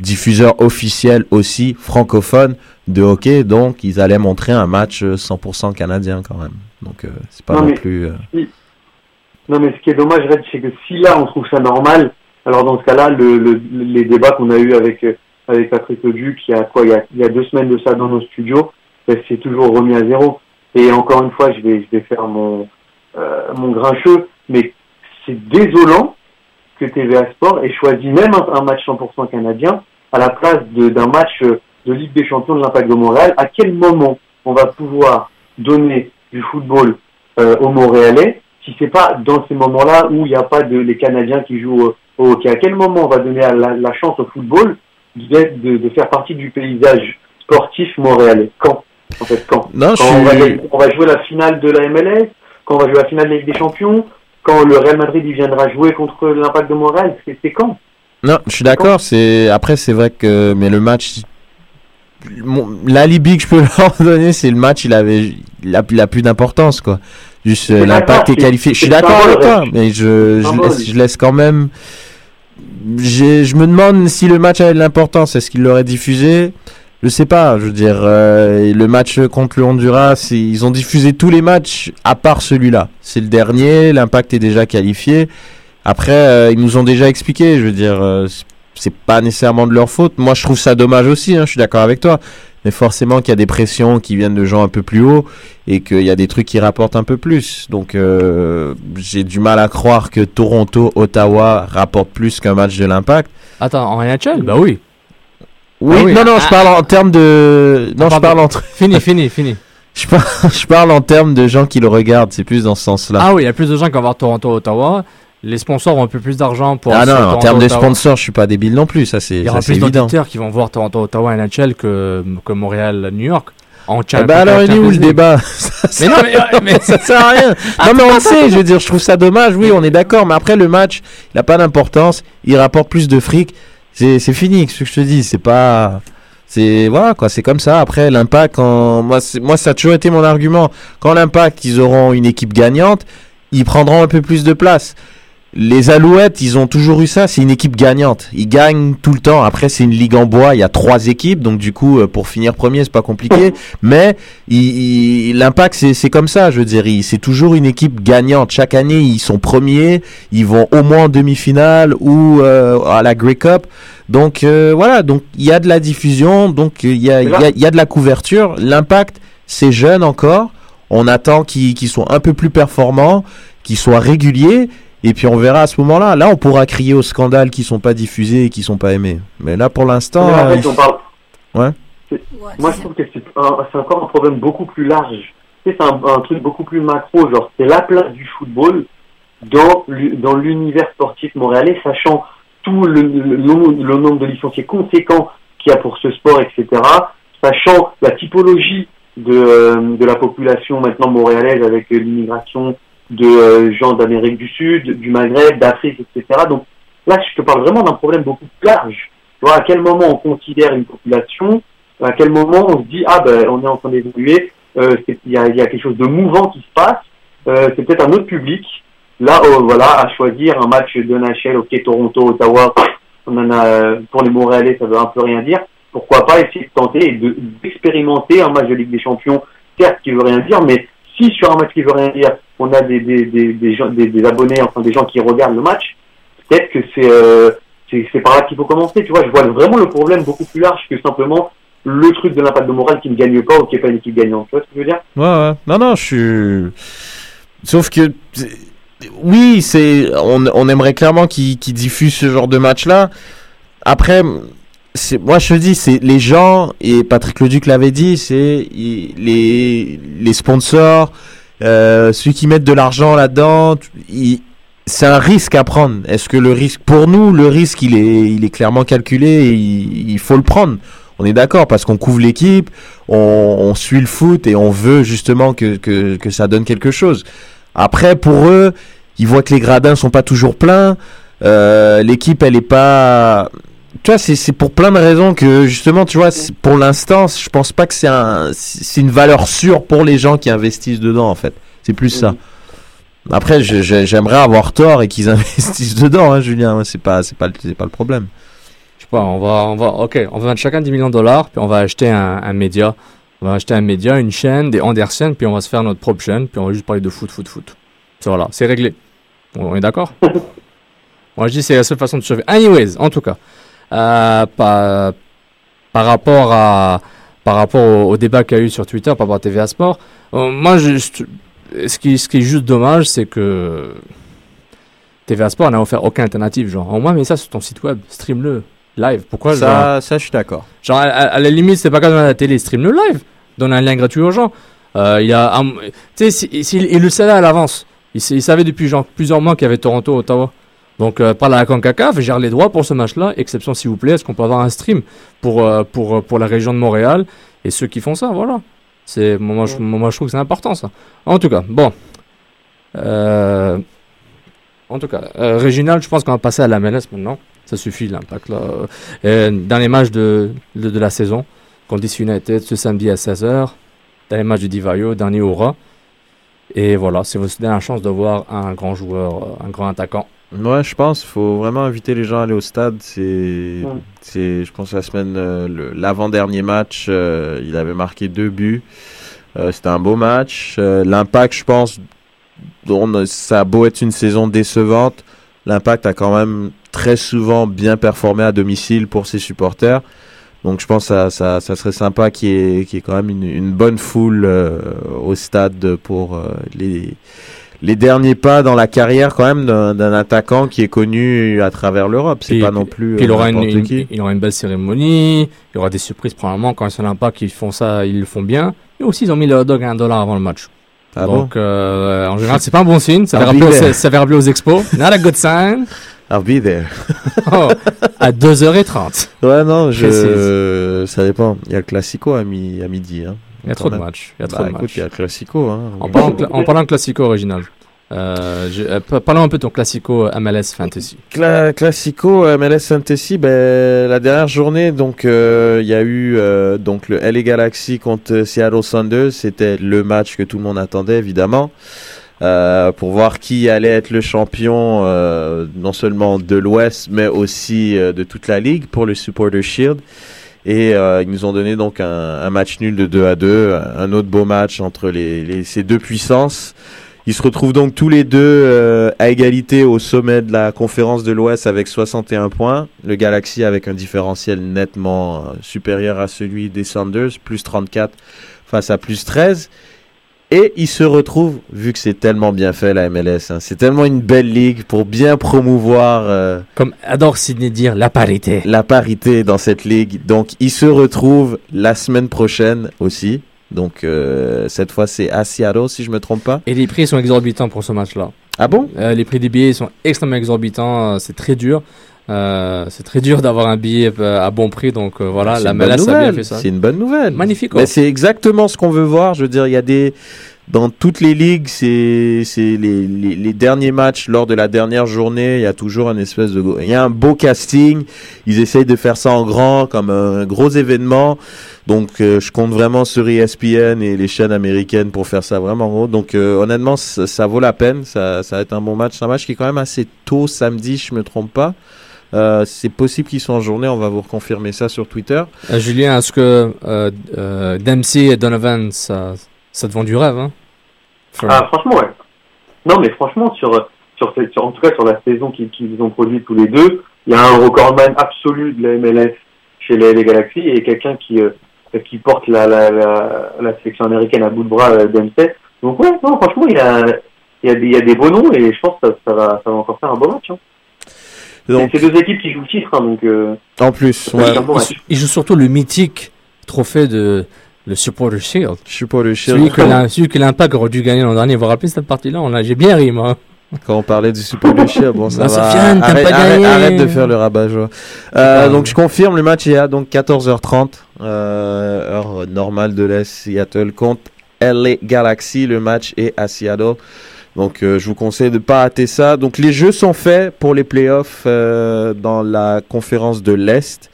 diffuseur officiel aussi francophone de hockey. Donc ils allaient montrer un match 100% canadien quand même. Donc, euh, c'est pas non, plus. Euh, non, mais ce qui est dommage, Red, c'est que si là on trouve ça normal, alors dans ce cas-là, le, les débats qu'on a eu avec euh, avec Patrick Leduc, il y a quoi, il y a, il y a deux semaines de ça dans nos studios, ben, c'est toujours remis à zéro. Et encore une fois, je vais, je vais faire mon mon grincheux, mais c'est désolant que TVA Sport ait choisi même un, match 100% canadien à la place d'un match euh, de Ligue des Champions de l'Impact de Montréal, à quel moment on va pouvoir donner du football euh, aux Montréalais si c'est pas dans ces moments-là où il n'y a pas de les Canadiens qui jouent au, hockey? À quel moment on va donner la, la chance au football de, de, faire partie du paysage sportif montréalais? Quand? En fait, quand, non, quand on, va, on, va, jouer la finale de la MLS Quand on va jouer la finale de la Ligue des Champions Quand le Real Madrid il viendra jouer contre l'Impact de Montréal C'est quand? Non, je suis d'accord. C'est après c'est vrai que mais le match, l'alibi que je peux [LAUGHS] leur donner, c'est le match. Il avait, il a, plus d'importance quoi. Juste l'impact est qualifié. Je suis d'accord avec toi, mais je, je laisse, je laisse quand même. Je me demande si le match avait de l'importance. Est-ce qu'il l'aurait diffusé? Je sais pas. Je veux dire, euh, le match contre le Honduras, ils ont diffusé tous les matchs à part celui-là. C'est le dernier. L'impact est déjà qualifié. Après, euh, ils nous ont déjà expliqué, je veux dire, euh, c'est pas nécessairement de leur faute. Moi, je trouve ça dommage aussi, hein, je suis d'accord avec toi. Mais forcément qu'il y a des pressions qui viennent de gens un peu plus haut et qu'il y a des trucs qui rapportent un peu plus. Donc, euh, j'ai du mal à croire que Toronto, Ottawa rapportent plus qu'un match de l'Impact. Attends, en NHL Bah oui. Oui, ah non, non, je parle en termes de. Non, je parle entre. Fini, fini, fini. [LAUGHS] Je parle, je parle en termes de gens qui le regardent, c'est plus dans ce sens-là. Ah oui, il y a plus de gens qui vont voir Toronto, Ottawa les sponsors ont un peu plus d'argent pour. Ah non, en termes de sponsors, je suis pas débile non plus, ça c'est. Il y aura plus d'auditeurs qui vont voir Toronto, Ottawa, NHL que, que Montréal, New York. En eh ben alors il est où le débat? [LAUGHS] Mais non, mais, mais ça sert à rien. [LAUGHS] non mais on le sait, je veux dire, je trouve ça dommage. Oui, on est d'accord, mais après le match, il n'a pas d'importance. Il rapporte plus de fric. C'est fini, ce que je te dis. C'est pas c'est voilà quoi c'est comme ça après l'impact quand moi moi ça a toujours été mon argument quand l'impact ils auront une équipe gagnante ils prendront un peu plus de place les Alouettes, ils ont toujours eu ça. C'est une équipe gagnante. Ils gagnent tout le temps. Après, c'est une ligue en bois. Il y a trois équipes, donc du coup, euh, pour finir premier, c'est pas compliqué. [LAUGHS] Mais l'impact, c'est comme ça. Je veux dire, c'est toujours une équipe gagnante. Chaque année, ils sont premiers. Ils vont au moins en demi-finale ou euh, à la Grey Cup. Donc euh, voilà. Donc il y a de la diffusion. Donc il y a, y, a, y a de la couverture. L'impact, c'est jeune encore. On attend qu'ils soient un peu plus performants, qu'ils soient réguliers. Et puis on verra à ce moment-là. Là, on pourra crier aux scandales qui sont pas diffusés et qui sont pas aimés. Mais là, pour l'instant. Euh, ouais. Moi, je trouve que c'est encore un problème beaucoup plus large. C'est un, un, truc beaucoup plus macro. Genre, c'est la place du football dans, l'univers sportif montréalais, sachant tout le, le, le nombre de licenciés conséquents qu'il y a pour ce sport, etc. Sachant la typologie de, euh, de la population maintenant montréalaise avec l'immigration de euh, gens d'Amérique du Sud, du Maghreb, d'Afrique, etc. Donc là, je te parle vraiment d'un problème beaucoup plus large. Tu vois, à quel moment on considère une population, à quel moment on se dit, ah ben, on est en train d'évoluer, euh, il y, a, quelque chose de mouvant qui se passe, euh, c'est peut-être un autre public. Là, oh, voilà, à choisir un match de NHL, ok, Toronto, Ottawa, on en a, pour les Montréalais, ça veut un peu rien dire. Pourquoi pas essayer de tenter et d'expérimenter un match de Ligue des Champions, certes, qui veut rien dire, mais si sur un match qui veut rien dire, on a des, des, des, des, abonnés, enfin des gens qui regardent le match, peut-être que c'est euh, c'est par là qu'il faut commencer. Tu vois, je vois vraiment le problème beaucoup plus large que simplement le truc de l'impact de morale qui ne gagne pas ou qui n'est pas une équipe gagnante. Tu vois ce que je veux dire? Ouais, ouais. Non, non, je suis. Sauf que. Oui, c'est on, on aimerait clairement qu'ils qu diffusent ce genre de match-là. Après, c'est moi je dis c'est les gens et Patrick Leduc l'avait dit c'est les les sponsors euh, ceux qui mettent de l'argent là-dedans c'est un risque à prendre. Est-ce que le risque pour nous le risque il est il est clairement calculé et il, faut le prendre. On est d'accord parce qu'on couvre l'équipe on, on, suit le foot et on veut justement que, que, que ça donne quelque chose. Après pour eux ils voient que les gradins sont pas toujours pleins euh, l'équipe elle est pas tu vois, c'est pour plein de raisons que justement, tu vois, pour l'instant, je pense pas que c'est un, c'est une valeur sûre pour les gens qui investissent dedans, en fait. C'est plus ça. Après, j'aimerais avoir tort et qu'ils [LAUGHS] investissent dedans, hein, Julien. C'est pas, c'est pas, c'est pas le problème. Je sais pas, on va, on va, ok, on va mettre chacun 10 millions de dollars, puis on va acheter un, un média. On va acheter un média, une chaîne, des Andersen, puis on va se faire notre propre chaîne, puis on va juste parler de foot, foot, foot. Voilà, c'est réglé. On est d'accord? [LAUGHS] Moi, je dis c'est la seule façon de survivre. Anyways, en tout cas. Euh, par, par rapport à par rapport au, débat qu'il y a eu sur Twitter par rapport à TVA Sport. Euh, moi, je, ce, qui, ce qui est juste dommage, c'est que TVA Sport n'a offert aucune alternative. Genre, au moins, mais ça sur ton site web, stream-le. live. Pourquoi Ça, ça, je suis d'accord. Genre, à, la limite, c'est pas même à la télé, stream le live. Donne un lien gratuit aux gens. Euh, il a, tu sais, il le savait à l'avance. Il savait depuis genre plusieurs mois qu'il y avait Toronto, Ottawa. Donc, euh, parle à la CONCACAF, gère les droits pour ce match-là. Exception, s'il vous plaît, est-ce qu'on peut avoir un stream pour, euh, pour, euh, pour la région de Montréal et ceux qui font ça, voilà. C'est, moi, je, moi, je trouve que c'est important, ça. En tout cas, bon. Euh, en tout cas, régional, je pense qu'on va passer à la MLS maintenant. Ça suffit, l'impact, là. Euh, dans les matchs de, de, de la saison, DC United ce samedi à 16h, dans les matchs de Divayo, dernier aura. Et voilà, c'est votre dernière chance de voir un grand joueur, un grand attaquant. Ouais, je pense qu'il faut vraiment inviter les gens à aller au stade. C'est, c'est je pense, la semaine, euh, l'avant-dernier match, euh, il avait marqué deux buts. Euh, c'était un beau match. L'impact, je pense, on- ça a beau être une saison décevante, l'impact a quand même très souvent bien performé à domicile pour ses supporters. Donc je pense que ça, ça, ça serait sympa qu'il y ait, qu'il y ait quand même une, une bonne foule au stade pour les, les derniers pas dans la carrière quand même d'un attaquant qui est connu à travers l'Europe. C'est pas non plus Puis il euh, aura une, il aura une belle cérémonie, il y aura des surprises probablement quand c'est l'impact qu'ils font ça, ils le font bien. Et aussi ils ont mis le hot dog à un dollar avant le match. Ah Donc euh, en général c'est pas un bon signe, ça be rappeler, aux- ça va rappeler aux expos. Not a good sign. I'll be there. [LAUGHS] Oh, à 2h30. Ouais, non, je... ça dépend. Il y a le Classico à, mi... à midi. Hein. Il y a trop de matchs. Il y a Bah, trop de écoute, matchs. Il y a Classico. Hein. En parlant, en parlant de classico original, euh, je- euh, pa- parlons un peu de ton classico MLS Fantasy. Cla- Classico euh, MLS Fantasy, ben, la dernière journée, donc euh, il y a eu euh, donc le LA Galaxy contre Seattle Sounders. C'était le match que tout le monde attendait évidemment. Euh, pour voir qui allait être le champion euh, non seulement de l'Ouest mais aussi euh, de toute la ligue pour le Supporter Shield. Et euh, ils nous ont donné donc un, un match nul de 2 à 2, un autre beau match entre les, les- ces deux puissances. Ils se retrouvent donc tous les deux euh, à égalité au sommet de la conférence de l'Ouest avec 61 points. Le Galaxy avec un différentiel nettement euh, supérieur à celui des Sounders, plus 34 face à plus 13. Et ils se retrouvent, vu que c'est tellement bien fait la MLS, hein, c'est tellement une belle ligue pour bien promouvoir euh, Comme adore Sidney dire, la parité. la parité dans cette ligue. Donc ils se retrouvent la semaine prochaine aussi. Donc euh, cette fois c'est à Seattle si je me trompe pas. Et les prix sont exorbitants pour ce match-là. Ah bon? Euh, Les prix des billets sont extrêmement exorbitants. C'est très dur. Euh, c'est très dur d'avoir un billet euh, à bon prix. Donc euh, voilà, la MLS a bien fait ça. C'est une bonne nouvelle. Magnifique. Mais oh. c'est exactement ce qu'on veut voir. Je veux dire, il y a des dans toutes les ligues, c'est les, les, les derniers matchs lors de la dernière journée. Il y a toujours un espèce de il y a un beau casting. Ils essayent de faire ça en grand, comme un gros événement. Donc, euh, je compte vraiment sur ESPN et les chaînes américaines pour faire ça vraiment gros. Donc, euh, honnêtement, ça, ça vaut la peine. Ça, ça va être un bon match. C'est un match qui est quand même assez tôt samedi, je me trompe pas. Euh, c'est possible qu'ils soient en journée. On va vous reconfirmer ça sur Twitter. Euh, Julien, est-ce que euh, euh, Dempsey et Donovan, ça, ça te vend du rêve hein? For- Ah, franchement, ouais. Non, mais franchement, sur, sur, cette- sur- en tout cas sur la saison qu'ils ont produite tous les deux, il y a un recordman absolu de la MLS chez les, les Galaxies et quelqu'un qui, euh, qui porte la, la, la, la sélection américaine à bout de bras, euh, Dempsey. Donc ouais, non, franchement, il y a, il y a, des, il y a des beaux noms et je pense que ça, ça va, ça va encore faire un beau match. Hein. Donc, C'est deux équipes qui jouent le titre, hein, donc euh, en plus, ouais, va être un beau il, match. joue- il joue surtout le mythique trophée de le Supporter Shield. le chien. Celui que l'Im- [LAUGHS] celui que l'Impact aurait dû gagner l'an dernier. Vous vous rappelez cette partie-là? On l'a- J'ai bien ri, moi. Quand on parlait du Super de chien, bon, ça Ah, va. Sofiane, t'as arrête, pas arrête- gagné. arrête de faire le rabat-joie. pas Euh, donc, je confirme, le match est à donc 14h30, euh, heure normale de l'Est, Seattle contre LA Galaxy. Le match est à Seattle. Donc, euh, je vous conseille de pas rater ça. Donc, les jeux sont faits pour les playoffs euh, dans la conférence de l'Est.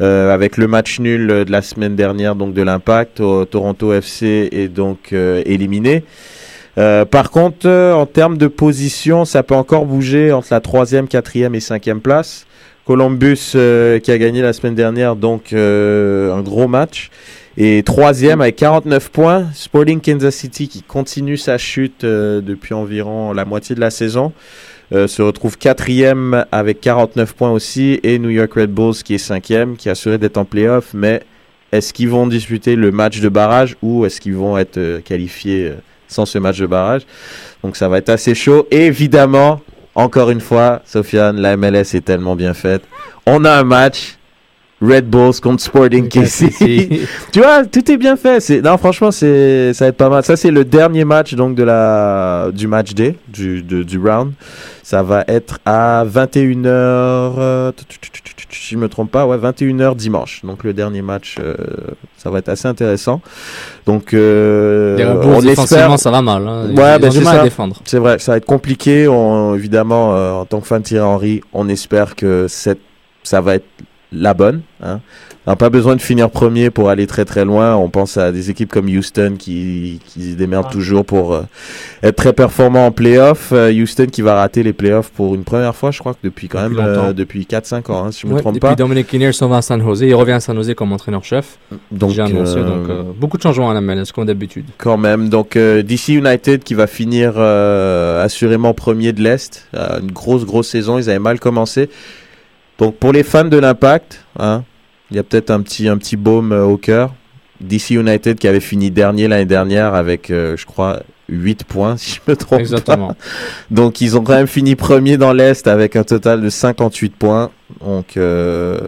euh, avec le match nul euh, de la semaine dernière donc de l'Impact, Toronto FC est donc euh, éliminé. Euh, par contre, en termes de position, ça peut encore bouger entre la troisième, quatrième et cinquième place. Columbus qui a gagné la semaine dernière, donc un gros match. Et troisième avec 49 points, Sporting Kansas City qui continue sa chute euh, depuis environ la moitié de la saison. euh, se retrouve quatrième avec 49 points aussi. Et New York Red Bulls qui est cinquième, qui a assuré d'être en playoff. Mais est-ce qu'ils vont disputer le match de barrage ou est-ce qu'ils vont être euh, qualifiés sans ce match de barrage? Donc ça va être assez chaud. Et évidemment, encore une fois, Sofiane, la MLS est tellement bien faite. On a un match Red Bulls contre Sporting KC. [LAUGHS] tu vois, tout est bien fait. C'est non, franchement, c'est ça va être pas mal. Ça, c'est le dernier match donc de la du match day du de- du round. Ça va être à 21h. euh, si je me trompe pas, ouais, 21h dimanche. Donc le dernier match, euh, ça va être assez intéressant. Donc euh, Les on espère. ça va mal. hein. Ils- Ouais, ben c'est ça. défendre. C'est vrai, ça va être compliqué. On, évidemment, euh, en tant que fan de Thierry Henry, on espère que cette, ça va être la bonne. Hein. On n'a pas besoin de finir premier pour aller très très loin. On pense à des équipes comme Houston qui, qui se démerdent toujours pour euh, être très performants en playoff. Euh, Houston qui va rater les playoffs pour une première fois, je crois que depuis quand Depuis même euh, depuis 4-5 ans, hein, si je me Ouais, trompe depuis pas. Dominic Kinnear s'en va à San Jose. Il revient à San Jose comme entraîneur-chef. Donc, J'ai annoncé. euh, Donc, euh, beaucoup de changements à la MLS, comme d'habitude. quand même. Donc euh, DC United qui va finir euh, assurément premier de l'Est. Euh, une grosse, grosse saison. Ils avaient mal commencé. Donc pour les fans de l'Impact, hein, il y a peut-être un petit, un petit baume euh, au cœur. DC United qui avait fini dernier l'année dernière avec, euh, je crois, 8 points, [LAUGHS] si je me trompe Exactement. pas. Donc ils ont quand même fini premier dans l'Est avec un total de 58 points. Donc, euh,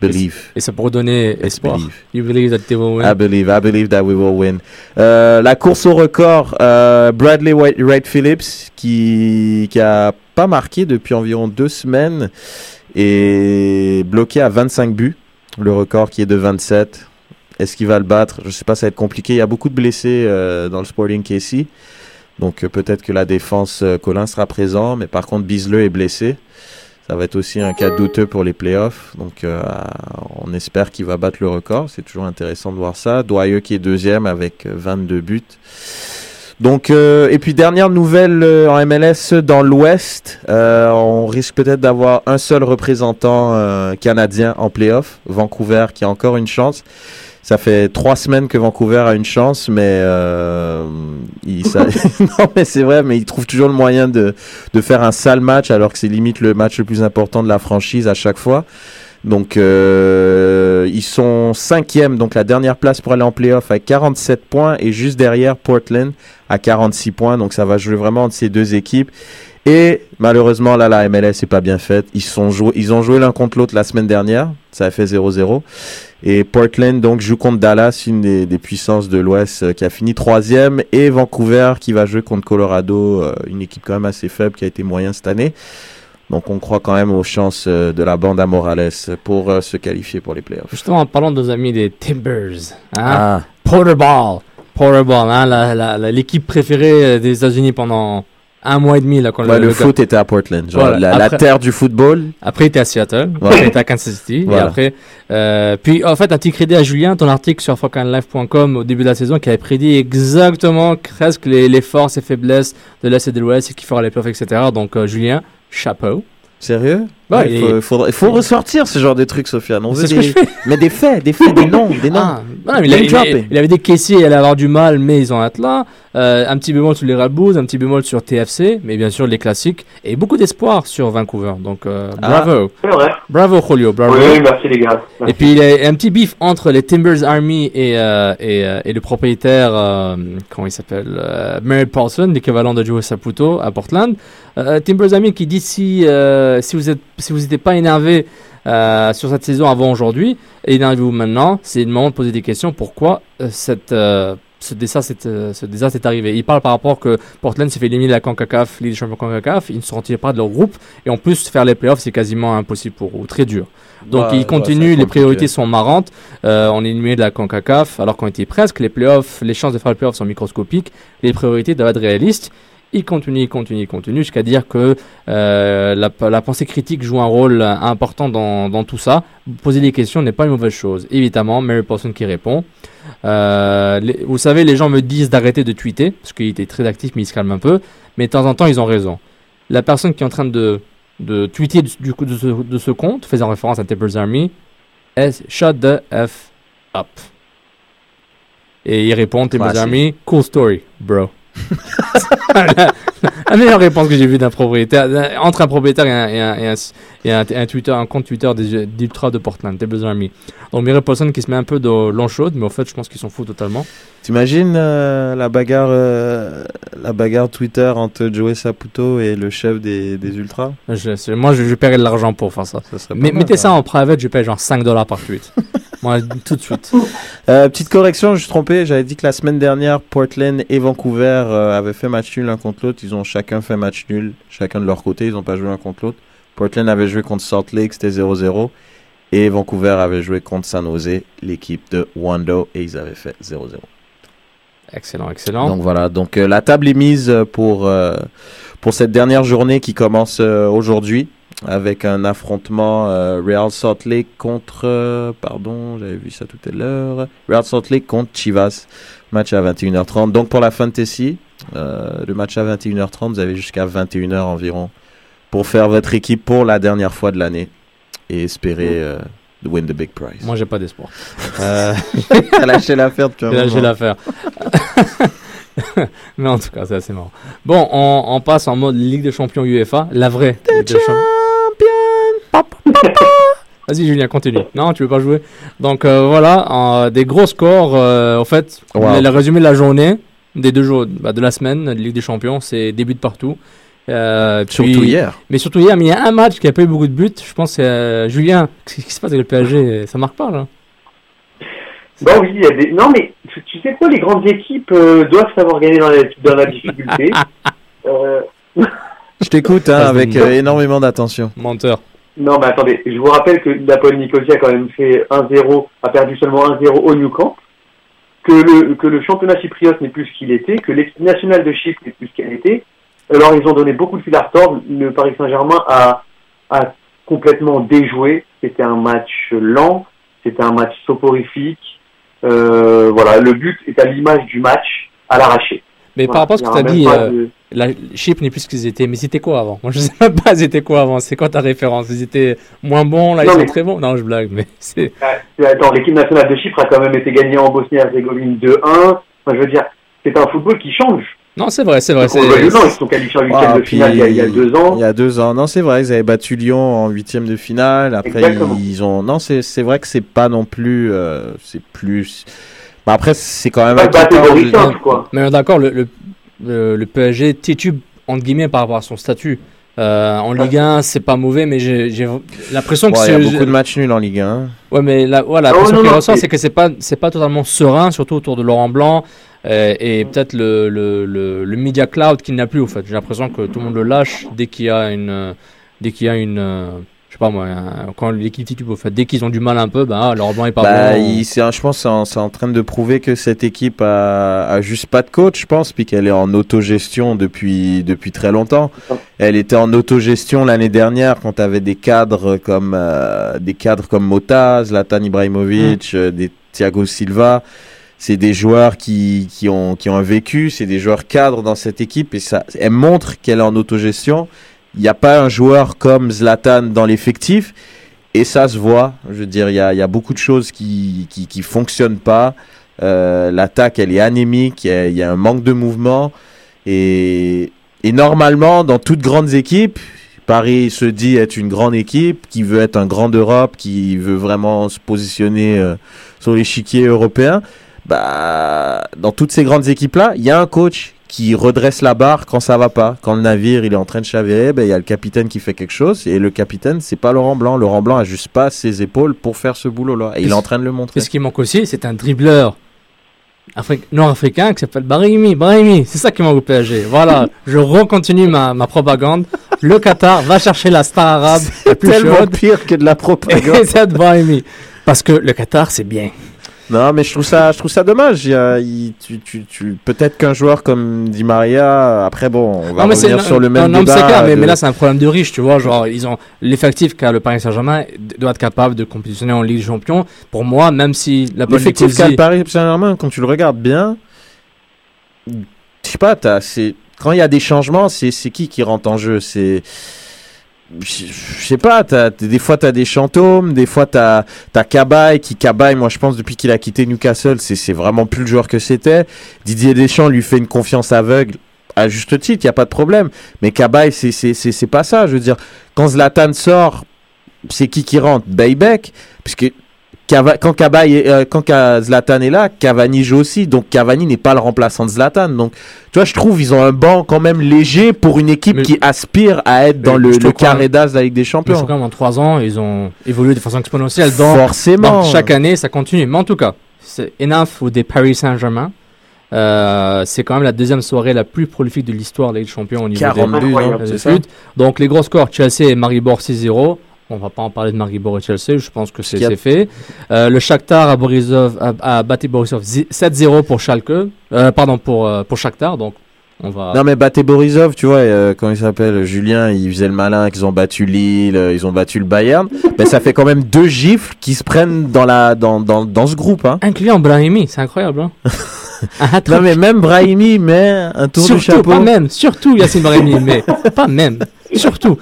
believe. Et ça pourrait donner espoir. believe. You believe that they will win? I believe, I believe that we will win. Euh, la course au record, euh, Bradley Wright Phillips, qui, qui a pas marqué depuis environ deux semaines, est bloqué à 25 buts. Le record qui est de 27. Est-ce qu'il va le battre? Je sais pas, ça va être compliqué. Il y a beaucoup de blessés euh, dans le Sporting KC. Donc euh, peut-être que la défense, euh, Colin sera présent, mais par contre Bisley est blessé. Ça va être aussi un cas douteux pour les playoffs. Donc, euh, on espère qu'il va battre le record. C'est toujours intéressant de voir ça. Dwyer qui est deuxième avec euh, 22 buts. Donc, euh, et puis dernière nouvelle euh, en MLS dans l'Ouest, euh, on risque peut-être d'avoir un seul représentant euh, canadien en playoff, Vancouver qui a encore une chance. Ça fait trois semaines que Vancouver a une chance, mais euh, il, ça- [LAUGHS] [LAUGHS] non mais c'est vrai, mais il trouve toujours le moyen de, de faire un sale match alors que c'est limite le match le plus important de la franchise à chaque fois. Donc euh, ils sont cinquième, donc la dernière place pour aller en playoff avec 47 points et juste derrière Portland à 46 points. Donc ça va jouer vraiment entre ces deux équipes. Et malheureusement là la MLS est pas bien faite. Ils sont joués, ils ont joué l'un contre l'autre la semaine dernière. Ça a fait 0-0. Et Portland donc joue contre Dallas, une des, des puissances de l'Ouest euh, qui a fini troisième, et Vancouver qui va jouer contre Colorado, euh, une équipe quand même assez faible qui a été moyen cette année. Donc on croit quand même aux chances euh, de la bande à Morales pour euh, se qualifier pour les playoffs. Justement, en parlant de nos amis des Timbers. Hein? Ah, Porterball. Porterball, hein, l'équipe préférée euh, des États-Unis pendant un mois et demi. Là, quand ouais, le, foot était à Portland, genre Voilà. la, terre du football. Après, il était à Seattle. Après, il était à Kansas City. Voilà. Et après, euh, puis, en fait, un petit crédit à Julien, ton article sur fuckinglife.com au début de la saison qui avait prédit exactement presque les, les forces et faiblesses de l'Est et de l'Ouest et qui fera les playoffs, etc. Donc, euh, Julien, chapeau. Sérieux Ouais, il faut, faudrait- il faut ressortir ce genre de trucs, Sofiane. On C'est veut ce que des- je fais. [LAUGHS] Mais des faits, des faits, des noms, des noms. Ah, non, il, il- dropping. il avait des caissiers, il allait avoir du mal, mais ils ont être là. Euh, un petit bémol sur les Red Bulls, un petit bémol sur TFC, mais bien sûr les classiques. Et beaucoup d'espoir sur Vancouver. Donc, euh, Ah. bravo. C'est vrai. Bravo, Julio. Bravo. Oui, oui, merci les gars. Et puis il y a un petit bif entre les Timbers Army et, euh, et, euh, et le propriétaire, euh, comment il s'appelle, euh, Mary Paulson, l'équivalent de Joe Saputo à Portland. Euh, Timbers Army qui dit si, euh, si vous êtes si vous n'étiez pas énervé euh, sur cette saison avant aujourd'hui, énervez-vous maintenant. C'est le moment de poser des questions. Pourquoi euh, cette ce désastre, ce désastre est arrivé? Il parle par rapport que Portland s'est fait éliminer de la CONCACAF, Ligue des champions CONCACAF, ils ne sont tirés pas de leur groupe, et en plus faire les playoffs c'est quasiment impossible pour eux, très dur. Donc Ouais, il ouais, continue, c'est les priorités sont marrantes. Euh, on est éliminé de la CONCACAF alors qu'on était presque. Les playoffs, les chances de faire les playoffs sont microscopiques. Les priorités doivent être réalistes. Il continue, il continue, il continue, jusqu'à dire que euh, la, la pensée critique joue un rôle important dans, dans tout ça. Poser des questions n'est pas une mauvaise chose. Évidemment, Mary Paulson qui répond. Euh, les- vous savez, les gens me disent d'arrêter de tweeter, parce qu'il était très actif, mais il se calme un peu. Mais de temps en temps, ils ont raison. La personne qui est en train de, de tweeter du, du coup de ce, de ce compte, faisant référence à Timbers Army, est Shut the F up. Et il répond, Classique. Army, cool story, bro. [LAUGHS] la, meilleure réponse que j'ai vue d'un propriétaire, entre un propriétaire et un, et un- Twitter, un compte Twitter d'Ultra de Portland, Tables Army. Donc Mary Paulson qui se met un peu de l'eau chaude, mais en fait, je pense qu'ils s'en foutent totalement. T'imagines euh, la bagarre, euh, la bagarre Twitter entre Joey Saputo et le chef des, des Ultras? Je, moi, je, je paierais de l'argent pour faire ça. Mais mal, mettez ça en private, je paye genre 5 dollars par tweet. [LAUGHS] moi, tout de suite. Euh, petite correction, je suis trompé. J'avais dit que la semaine dernière, Portland et Vancouver avaient fait match nul l'un contre l'autre. Ils ont chacun fait match nul, chacun de leur côté. Ils n'ont pas joué l'un contre l'autre. Portland avait joué contre Salt Lake, c'était 0-0. Et Vancouver avait joué contre San Jose, l'équipe de Wando, et ils avaient fait 0-0. Excellent, excellent. Donc voilà, donc euh, la table est mise pour, euh, pour cette dernière journée qui commence euh, aujourd'hui avec un affrontement euh, Real Salt Lake contre, euh, pardon, j'avais vu ça tout à l'heure, Real Salt Lake contre Chivas, match à 21h30. Donc pour la fantasy, euh, le match à 21h30, vous avez jusqu'à 21h environ pour faire votre équipe pour la dernière fois de l'année et espérer de win the big prize. Moi, j'ai pas d'espoir. Euh, [LAUGHS] T'as lâché l'affaire depuis un J'ai lâché moment. l'affaire. [LAUGHS] Mais en tout cas, c'est assez marrant. Bon, on, on passe en mode Ligue des Champions UEFA, la vraie Ligue des Champions. Vas-y Julien, continue. Non, tu veux pas jouer? Donc euh, voilà, euh, des gros scores. euh, en fait, Wow. le résumé de la journée, des deux jours, bah, de la semaine, de Ligue des Champions, c'est des buts partout. Euh, puis- Surtout hier. Mais surtout hier, mais il y a un match qui a pas eu beaucoup de buts. Je pense euh, Julien. Qu'est-ce qui se passe avec le PSG Ça marque pas là Bah oui, il y a des... Non, mais tu, tu sais quoi, les grandes équipes euh, doivent savoir gagner dans la, dans la difficulté. [LAUGHS] euh, [LAUGHS] Je t'écoute hein, se avec euh, énormément d'attention. Menteur. non, mais attendez, je vous rappelle que Napoli Nicosia a quand même fait 1-0, a perdu seulement 1-0 au New Camp, que le, que le championnat chypriote n'est plus ce qu'il était, que l'équipe nationale de Chypre n'est plus ce qu'elle était. Alors, ils ont donné beaucoup de fil à retordre. Le Paris Saint-Germain a, a complètement déjoué. C'était un match lent, c'était un match soporifique. Euh, voilà, le but est à l'image du match à l'arraché. Mais Voilà, par rapport à ce que tu as dit, euh, de- la Chypre n'est plus ce qu'ils étaient. Mais c'était quoi avant? Moi, je [LAUGHS] sais même pas c'était quoi avant? C'est quoi ta référence? Ils étaient moins bons, là, ils sont très bons. Non, je blague, mais [LAUGHS] c'est. Attends, l'équipe nationale de Chypre a quand même été gagnée en Bosnie-Herzégovine 2-1. Enfin, je veux dire, c'est un football qui change. Non, c'est vrai, c'est vrai. Ou non, ils sont qualifiés en huitième Ah, de finale il y, a, il y a deux ans. Il y a deux ans. Non, c'est vrai, ils avaient battu Lyon en huitième de finale. Après, Exactement. ils ont. Non, c'est c'est vrai que c'est pas non plus. euh, c'est plus. Bah, après, c'est quand même. Pas simple, quoi. Mais d'accord, le, le, le, le PSG titube, entre guillemets, par rapport à son statut. Euh, en Ligue 1, c'est pas mauvais, mais j'ai j'ai l'impression que Ouais, il y a c'est. beaucoup de matchs nuls en Ligue 1. Ouais, mais la, voilà, Oh, l'impression non, qui non, ressort, c'est- c'est que c'est pas, c'est pas totalement serein, surtout autour de Laurent Blanc euh, et peut-être le, le, le, le media cloud qu'il n'a plus. Au fait, j'ai l'impression que tout le monde le lâche dès qu'il y a une, euh, dès qu'il y a une, euh, je sais pas moi, quand l'équipe titube, au fait, dès qu'ils ont du mal un peu, ben ah, Laurent Blanc est pas Bah, bon. il- c'est un- je pense que c'est en, train de prouver que cette équipe a, a juste pas de coach, je pense, puis qu'elle est en autogestion depuis, depuis très longtemps. Elle était en autogestion l'année dernière quand tu avais des cadres comme euh, des cadres comme Mota, Zlatan Ibrahimovic, euh, des Thiago Silva. C'est des joueurs qui, qui, ont, qui ont un vécu, c'est des joueurs cadres dans cette équipe et ça, elle montre qu'elle est en autogestion. Il n'y a pas un joueur comme Zlatan dans l'effectif. Et ça se voit. Je veux dire, il y a, y a beaucoup de choses qui qui, qui fonctionnent pas. Euh, L'attaque, elle est anémique. Il y, y a un manque de mouvement. Et, et normalement, dans toutes grandes équipes, Paris se dit être une grande équipe, qui veut être un grand d'Europe, qui veut vraiment se positionner euh, sur l'échiquier européen. Bah, dans toutes ces grandes équipes-là, il y a un coach qui redresse la barre quand ça va pas. Quand le navire il est en train de chavirer, ben, il y a le capitaine qui fait quelque chose. Et le capitaine, c'est pas Laurent Blanc. Laurent Blanc a juste pas ses épaules pour faire ce boulot-là. Et il est en train de le montrer. Et ce qui manque aussi, c'est un dribbleur Afri- nord-africain qui s'appelle Brahimi. Brahimi, c'est ça qui manque au PSG. Voilà, [LAUGHS] je recontinue ma, ma propagande. Le Qatar va chercher la star arabe la plus tellement chaude. pire que de la Et propagande. [LAUGHS] c'est Brahimi. Parce que le Qatar, c'est bien. Non, mais je trouve ça, je trouve ça dommage. Il y a- il- tu, tu, tu, peut-être qu'un joueur comme Di Maria, après bon, on va Non, revenir sur le même non, non, mais clair, mais, de- mais là, c'est un problème de riche, tu vois. Genre, ils ont l'effectif qu'a le Paris Saint-Germain doit être capable de compétitionner en Ligue des Champions. Pour moi, même si la L'effectif qu'a le Paris Saint-Germain, quand tu le regardes bien, je sais pas, t'as- c'est quand il y a des changements, c'est c'est qui qui rentre en jeu? C'est je sais pas, t'as- des fois t'as des fantômes, des fois t'as as Cabaye qui Cabaye, moi je pense depuis qu'il a quitté Newcastle, c'est c'est vraiment plus le joueur que c'était. Didier Deschamps lui fait une confiance aveugle. À juste titre, il y a pas de problème. Mais Cabaye, c'est c'est c'est c'est pas ça. Je veux dire, quand Zlatan sort, c'est qui qui rentre? Baybeck, puisque Cava- quand, Kaba est- euh, quand Zlatan est là, Cavani joue aussi. Donc Cavani n'est pas le remplaçant de Zlatan. Donc tu vois, je trouve ils ont un banc quand même léger pour une équipe Mais- qui aspire à être Mais dans le, je carré d'as de la Ligue des Mais je Champions. crois qu'en trois ans, ils ont évolué de façon exponentielle. Donc, Forcément. chaque année, ça continue. Mais en tout cas, c'est enough ou des Paris Saint-Germain. Euh, c'est quand même la deuxième soirée la plus prolifique de l'histoire de la Ligue des Champions au niveau 40 des buts. Donc les gros scores, Chelsea et Maribor 6-0. On va pas en parler de Maribor et Chelsea, je pense que c'est a- fait. Euh, le Shakhtar à Borisov a, a battu Borisov zi- 7-0 pour Schalke, euh, pardon pour euh, pour Shakhtar. Donc on va. Non mais battez Borisov, tu vois, euh, il s'appelle Julien, il faisait le malin qu'ils ont battu Lille, euh, ils ont battu le Bayern. [LAUGHS] ben ça fait quand même deux gifles qui se prennent dans la dans dans, dans ce groupe hein. Un client Brahimi, c'est incroyable. Hein. [LAUGHS] Non mais même Brahimi met un tour surtout, chapeau. pas même, surtout Yacine Brahimi, mais pas même, surtout.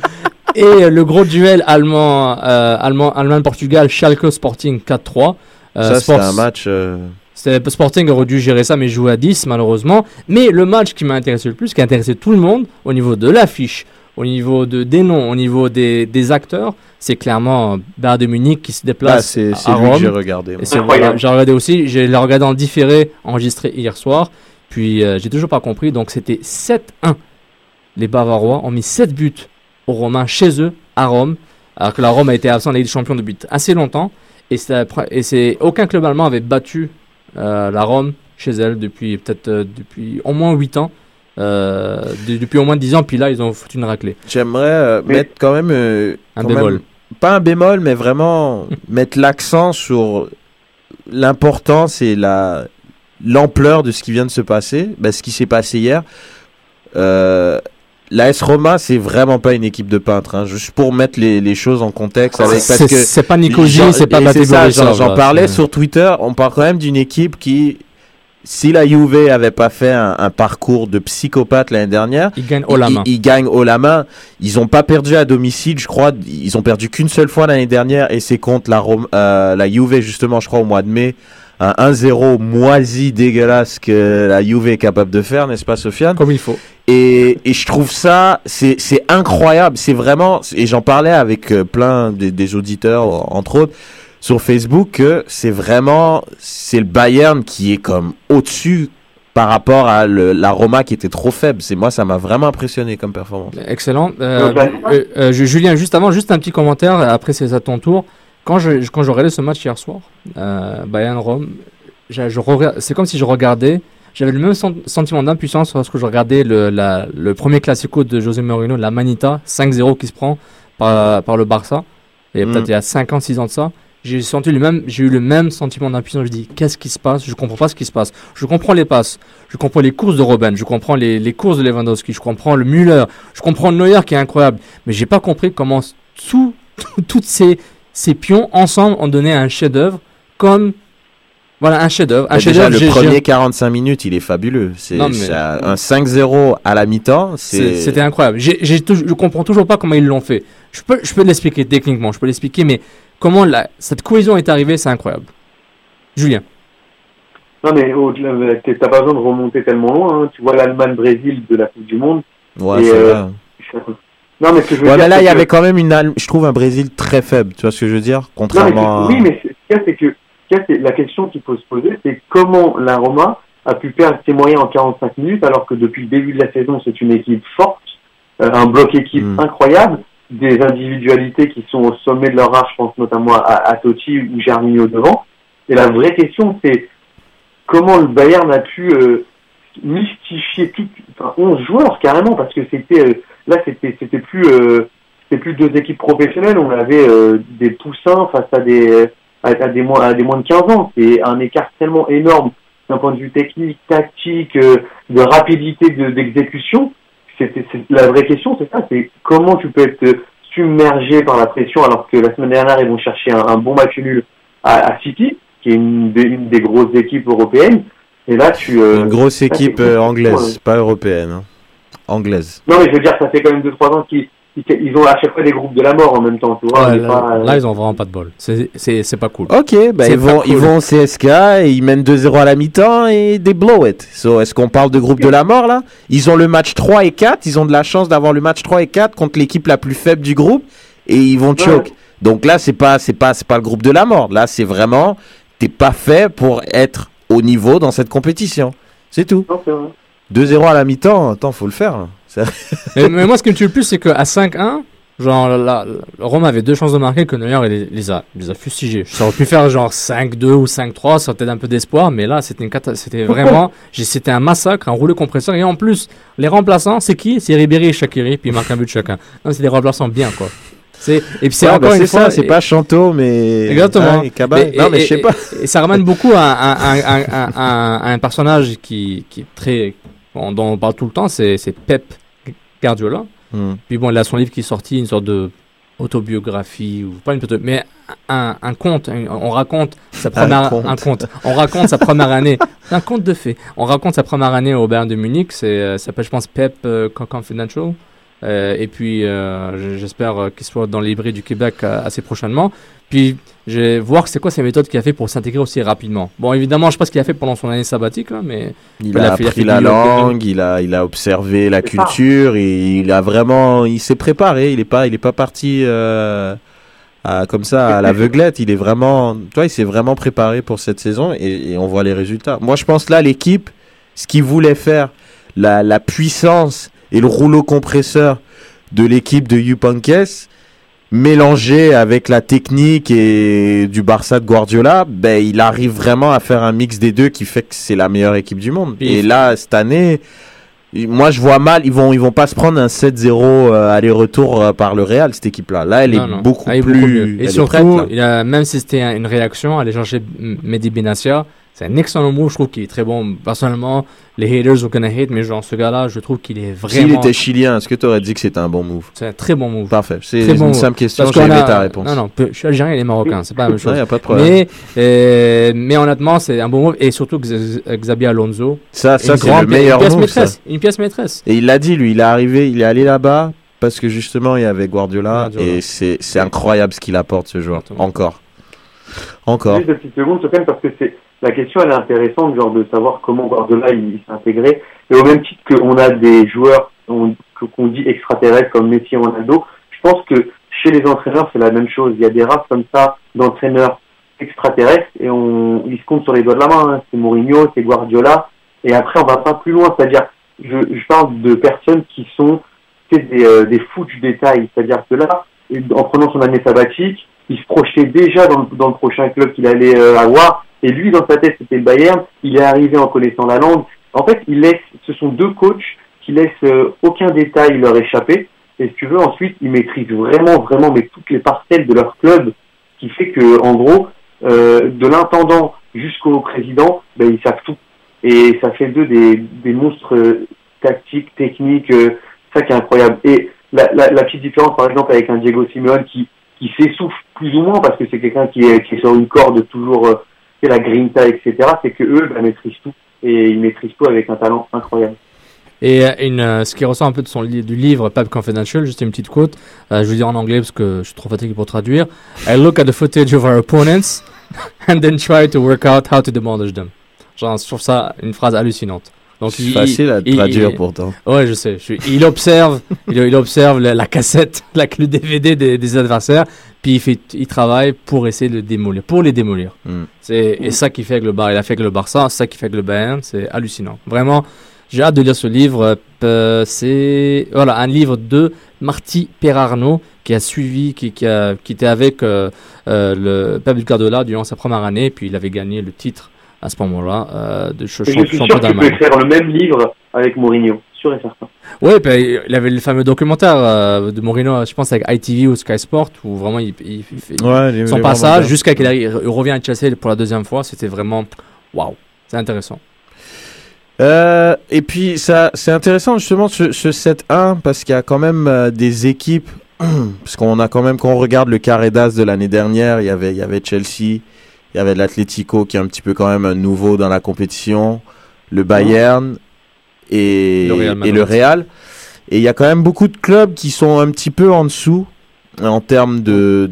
Et le gros duel allemand, euh, allemand, Allemagne-Portugal, Schalke Sporting 4-3. Euh, ça c'est un match euh, c'était- Sporting aurait dû gérer ça, mais jouer à 10 malheureusement. Mais le match qui m'a intéressé le plus, qui a intéressé tout le monde, au niveau de l'affiche, au niveau de, des noms, au niveau des, des acteurs, c'est clairement euh, Bayern de Munich qui se ah, déplace c'est c'est à lui que Rome. j'ai regardé. c'est Incroyable. voilà, j'ai regardé aussi, j'ai l'ai regardé en différé, enregistré hier soir. Puis euh, j'ai toujours pas compris. Donc c'était 7-1. Les Bavarois ont mis 7 buts aux Romains chez eux, à Rome. Alors que la Rome a été absente de la Ligue des Champions depuis assez longtemps. Et c'est, et aucun club allemand avait battu euh, la Rome chez elle depuis peut-être euh, depuis au moins 8 ans. Euh, de- depuis au moins 10 ans. Puis là, ils ont foutu une raclée. J'aimerais euh, mettre quand même euh, Un quand bémol. même- pas un bémol mais vraiment [LAUGHS] mettre l'accent sur l'importance et la l'ampleur de ce qui vient de se passer, ben, ce qui s'est passé hier. L'AS Roma, c'est vraiment pas une équipe de peintres. hein. Juste pour mettre les, les choses en contexte, avec, parce C'est, que c'est pas Nicosie, J'en- c'est pas j'en- parlais sur Twitter. On parle quand même d'une équipe qui, si la Juve avait pas fait un, un parcours de psychopathe l'année dernière, Ils gagnent haut la ils, main. ils gagnent haut la main. Ils ont pas perdu à domicile, je crois. Ils ont perdu qu'une seule fois l'année dernière et c'est contre la, Rome- euh, la Juve justement, je crois au mois de mai. Un 1-0 moisi dégueulasse que la Juve est capable de faire, n'est-ce pas, Sofiane? Comme il faut. et, et je trouve ça, c'est incroyable. C'est vraiment, et j'en parlais avec euh, plein des, des auditeurs, entre autres, sur Facebook, que c'est vraiment, c'est le Bayern qui est comme au-dessus par rapport à le- la Roma qui était trop faible. C'est moi, ça m'a vraiment impressionné comme performance. Excellent. Euh, là- euh, euh, Ju- Julien, juste avant, juste un petit commentaire. Après, c'est à ton tour. Quand je quand je regardais ce match hier soir, euh, Bayern Rome, je, je regarde- c'est comme si je regardais. J'avais le même sen- sentiment d'impuissance lorsque je regardais le, la- le premier classico de José Mourinho, la Manita, 5-0 qui se prend par, par le Barça. Et Mm. peut-être il y a 5 ans, 6 ans de ça. J'ai senti le même, j'ai eu le même sentiment d'impuissance. Je dis, qu'est-ce qui se passe? Je comprends pas ce qui se passe. Je comprends les passes, je comprends les courses de Robben, je comprends les, les courses de Lewandowski, je comprends le Müller, je comprends Neuer qui est incroyable. Mais j'ai pas compris comment tout, [LAUGHS] toutes ces, ces pions ensemble ont donné un chef-d'œuvre comme voilà un chef-d'œuvre. Un chef-d'œuvre. le j'ai- premier j'ai- 45 minutes, il est fabuleux. C'est mais- un un 5-0 à la mi-temps. C'était incroyable. J'ai tou- je comprends toujours pas comment ils l'ont fait. Je peux, je peux l'expliquer techniquement, je peux l'expliquer, mais comment la, cette cohésion est arrivée, c'est incroyable. Julien. Non, mais au-delà, t'as pas besoin de remonter tellement loin. hein. Tu vois l'Allemagne-Brésil de la Coupe du Monde. Ouais, Et, c'est euh. Non, mais ce que je veux Ouais, dire, mais là, il y que- avait quand même une, je trouve un Brésil très faible. Tu vois ce que je veux dire Non, mais Contrairement à... c'est- oui, mais ce c'est que la question qu'il faut se poser, c'est comment la Roma a pu perdre ses moyens en 45 minutes alors que depuis le début de la saison, c'est une équipe forte, euh, un bloc équipe Mm. incroyable, des individualités qui sont au sommet de leur art, je pense notamment à, à Totti ou Germinho devant. Et la vraie question, c'est comment le Bayern a pu euh, mystifier tout, enfin, 11 joueurs carrément, parce que c'était euh, là, c'était c'était plus euh, c'était plus deux équipes professionnelles, on avait euh, des poussins face à des à, à des moins à des moins de 15 ans. C'est un écart tellement énorme d'un point de vue technique, tactique, euh, de rapidité de- d'exécution. C'était c'est- la vraie question, c'est ça, c'est comment tu peux être submergé par la pression alors que la semaine dernière ils vont chercher un, un bon match nul à, à City, qui est une des, une des grosses équipes européennes. Et là, tu euh, Une grosse équipe anglaise, pas européenne. Anglaise. Non, mais je veux dire, ça fait quand même 2-3 ans qu'ils ils- ils ont à chaque fois des groupes de la mort en même temps, tu vois. Ouais, là, pas, euh, là, ils ont vraiment pas de bol. C'est, c'est, c'est pas cool. Ok, bah C'est ils, vont, cool. ils vont au CSK et ils mènent 2-0 à la mi-temps et des blow it. So, est-ce qu'on parle de groupe de la mort là? Ils ont le match 3 et 4, ils ont de la chance d'avoir le match 3 et 4 contre l'équipe la plus faible du groupe et ils vont choke. Donc là, c'est pas, c'est pas, c'est pas le groupe de la mort. Là, c'est vraiment, t'es pas fait pour être au niveau dans cette compétition. C'est tout. Non, c'est vrai. 2-0 à la mi-temps, attends, faut le faire. là. [LAUGHS] Mais, mais moi, ce qui me tue le plus, c'est qu'à 5-1, genre, la, la- Rome avait deux chances de marquer que Neuer il les, les a, les a fustigés. Ça aurait pu faire genre 5-2 ou 5-3, ça aurait peut-être un peu d'espoir, mais là, c'était une cata- c'était vraiment, [LAUGHS] j'ai- c'était un massacre, un rouleau compresseur. Et en plus, les remplaçants, c'est qui? C'est Ribéry et Shakiri, puis ils marquent un but chacun. Non, c'est des remplaçants bien, quoi. C'est, et puis c'est Ouais, encore bah, une c'est fois. ça, c'est et- pas Chanto, mais. Exactement. Hein, et Kaba- Et- non, et- mais je sais et- pas. Et ça ramène beaucoup à, à- à- à- à- à- à un personnage qui, qui est très. Bon, dont on parle tout le temps, c'est Pep Guardiola. Hmm. Puis bon, il a son livre qui est sorti, une sorte de autobiographie, ou pas une auto- mais un, un conte. un- on raconte sa première. Un conte. On raconte sa première année. [LAUGHS] Un conte de fait. On raconte sa première année au Bayern de Munich. C'est, euh, ça s'appelle, je pense, Pep euh, Confidential. Euh, et puis, euh, j'espère qu'il soit dans les librairies du Québec assez prochainement. Puis, je vais voir c'est quoi ces méthodes qu'il a fait pour s'intégrer aussi rapidement. Bon, évidemment, je sais pas ce qu'il a fait pendant son année sabbatique, là, mais Il Il a a fait- il a appris fait la langue, il a, il a observé la ça. culture, et il a vraiment, il s'est préparé. Il est pas, il est pas parti euh, à- comme ça à l'aveuglette. Il est vraiment, toi, il s'est vraiment préparé pour cette saison, et, et on voit les résultats. Moi, je pense là, l'équipe, ce qu'il voulait faire, la, la puissance et le rouleau compresseur de l'équipe de Yupankes, mélangé avec la technique et du Barça de Guardiola, ben il arrive vraiment à faire un mix des deux qui fait que c'est la meilleure équipe du monde. Et là cette année, moi je vois mal, ils vont ils vont pas se prendre un 7-0 euh, aller-retour euh, par le Real cette équipe là. Là, elle est non. beaucoup Elle est plus mieux. elle Et surtout, prête, il a, même si c'était un- une réaction, aller chercher Mehdi Benatia, c'est un excellent mot. Je trouve qu'il est très bon. Personnellement, les haters are gonna hate, mais genre, ce gars-là, je trouve qu'il est S'il vraiment. était chilien, est-ce que tu aurais dit que c'était un bon move? C'est un très bon move. Parfait. C'est une bon move. simple question, j'ai aimé a- ta réponse. Non, non, peu- je suis algérien et marocain, c'est pas la même chose. y a pas de problème. mais, euh, mais honnêtement, c'est un bon move. Et surtout X- Xabi Alonso. Ça, ça une c'est le meilleur une pièce move. ça. maîtresse. Une pièce maîtresse. Et il l'a dit, lui, il est arrivé, il est allé là-bas parce que justement il y avait Guardiola, Guardiola. et c'est incroyable ce qu'il apporte ce joueur. Exactement. Encore. Encore. Juste deux petites secondes, Sofiane, parce que c'est la question, elle est intéressante, genre de savoir comment Guardiola il, s'est intégré. Et au même titre qu'on a des joueurs qu'on dit extraterrestres comme Messi et Ronaldo, je pense que chez les entraîneurs c'est la même chose. Il y a des races comme ça d'entraîneurs extraterrestres et on ils se comptent sur les doigts de la main. hein. C'est Mourinho, c'est Guardiola. Et après on va pas plus loin, c'est-à-dire je, je parle de personnes qui sont des, euh, des fous du détail. C'est-à-dire que là, en prenant son année sabbatique, il se projetait déjà dans le, dans le prochain club qu'il allait euh, avoir. Et lui, dans sa tête, c'était le Bayern. Il est arrivé en connaissant la langue. En fait, il laisse, ce sont deux coachs qui laissent euh, aucun détail leur échapper. Et si tu veux, ensuite, ils maîtrisent vraiment, vraiment, mais toutes les parcelles de leur club, qui fait que, en gros, euh, de l'intendant jusqu'au président, ben, ils savent tout. Et ça fait d'eux des, des monstres euh, tactiques, techniques, euh, ça qui est incroyable. Et la, la, la petite différence, par exemple, avec un Diego Simeone qui, qui s'essouffle plus ou moins parce que c'est quelqu'un qui est, qui est sur une corde toujours, c'est la grinta, etc., c'est que eux, ben, maîtrisent tout. Et ils maîtrisent tout avec un talent incroyable. Et euh, euh, ce qui ressort un peu de son du livre Pep Confidential, juste une petite quote, euh, je vais dire en anglais parce que je suis trop fatigué pour traduire. I look at the footage of our opponents [LAUGHS] and then try to work out how to demolish them. Genre, je trouve ça une phrase hallucinante. Donc, C'est il- facile à il- traduire il- pourtant. Ouais, je sais. Je il observe, [LAUGHS] il, il observe la, la cassette, [LAUGHS] la, le DVD des, des adversaires, puis il, fait, il travaille pour essayer de les démolir, pour les démolir. Mm. C'est et ça qui fait que le Bar, il a fait que le Barça, ça qui fait que le Bayern, c'est hallucinant. Vraiment, j'ai hâte de lire ce livre. Euh, c'est voilà un livre de Marty Perarno qui a suivi, qui, qui, a, qui était avec euh, euh, le Pep Guardiola durant sa première année, puis il avait gagné le titre à ce moment-là euh, de ch- Et je champ- suis sûr qu'il peut écrire le même livre avec Mourinho, sûr et certain. Puis il avait le fameux documentaire euh, de Moreno, je pense avec ITV ou Sky Sport, où vraiment il, il- il fait Ouais, son passage jusqu'à qu'il revient à Chelsea pour la deuxième fois, c'était vraiment waouh, c'est intéressant. Euh, et puis ça, c'est intéressant justement ce, ce 7-1 parce qu'il y a quand même euh, des équipes, [CLEARS THROAT] parce qu'on a quand même quand on regarde le carré d'as de l'année dernière, il y avait il y avait Chelsea, il y avait l'Atlético qui est un petit peu quand même un nouveau dans la compétition, le Bayern et Le Real et Madrid. le Real. Et il y a quand même beaucoup de clubs qui sont un petit peu en dessous en termes de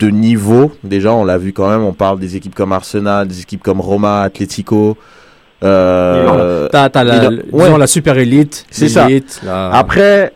de niveau. Déjà, on l'a vu quand même. On parle des équipes comme Arsenal, des équipes comme Roma, Atlético. Euh, T'as, la, ouais. la super élite, C'est ça. la- après,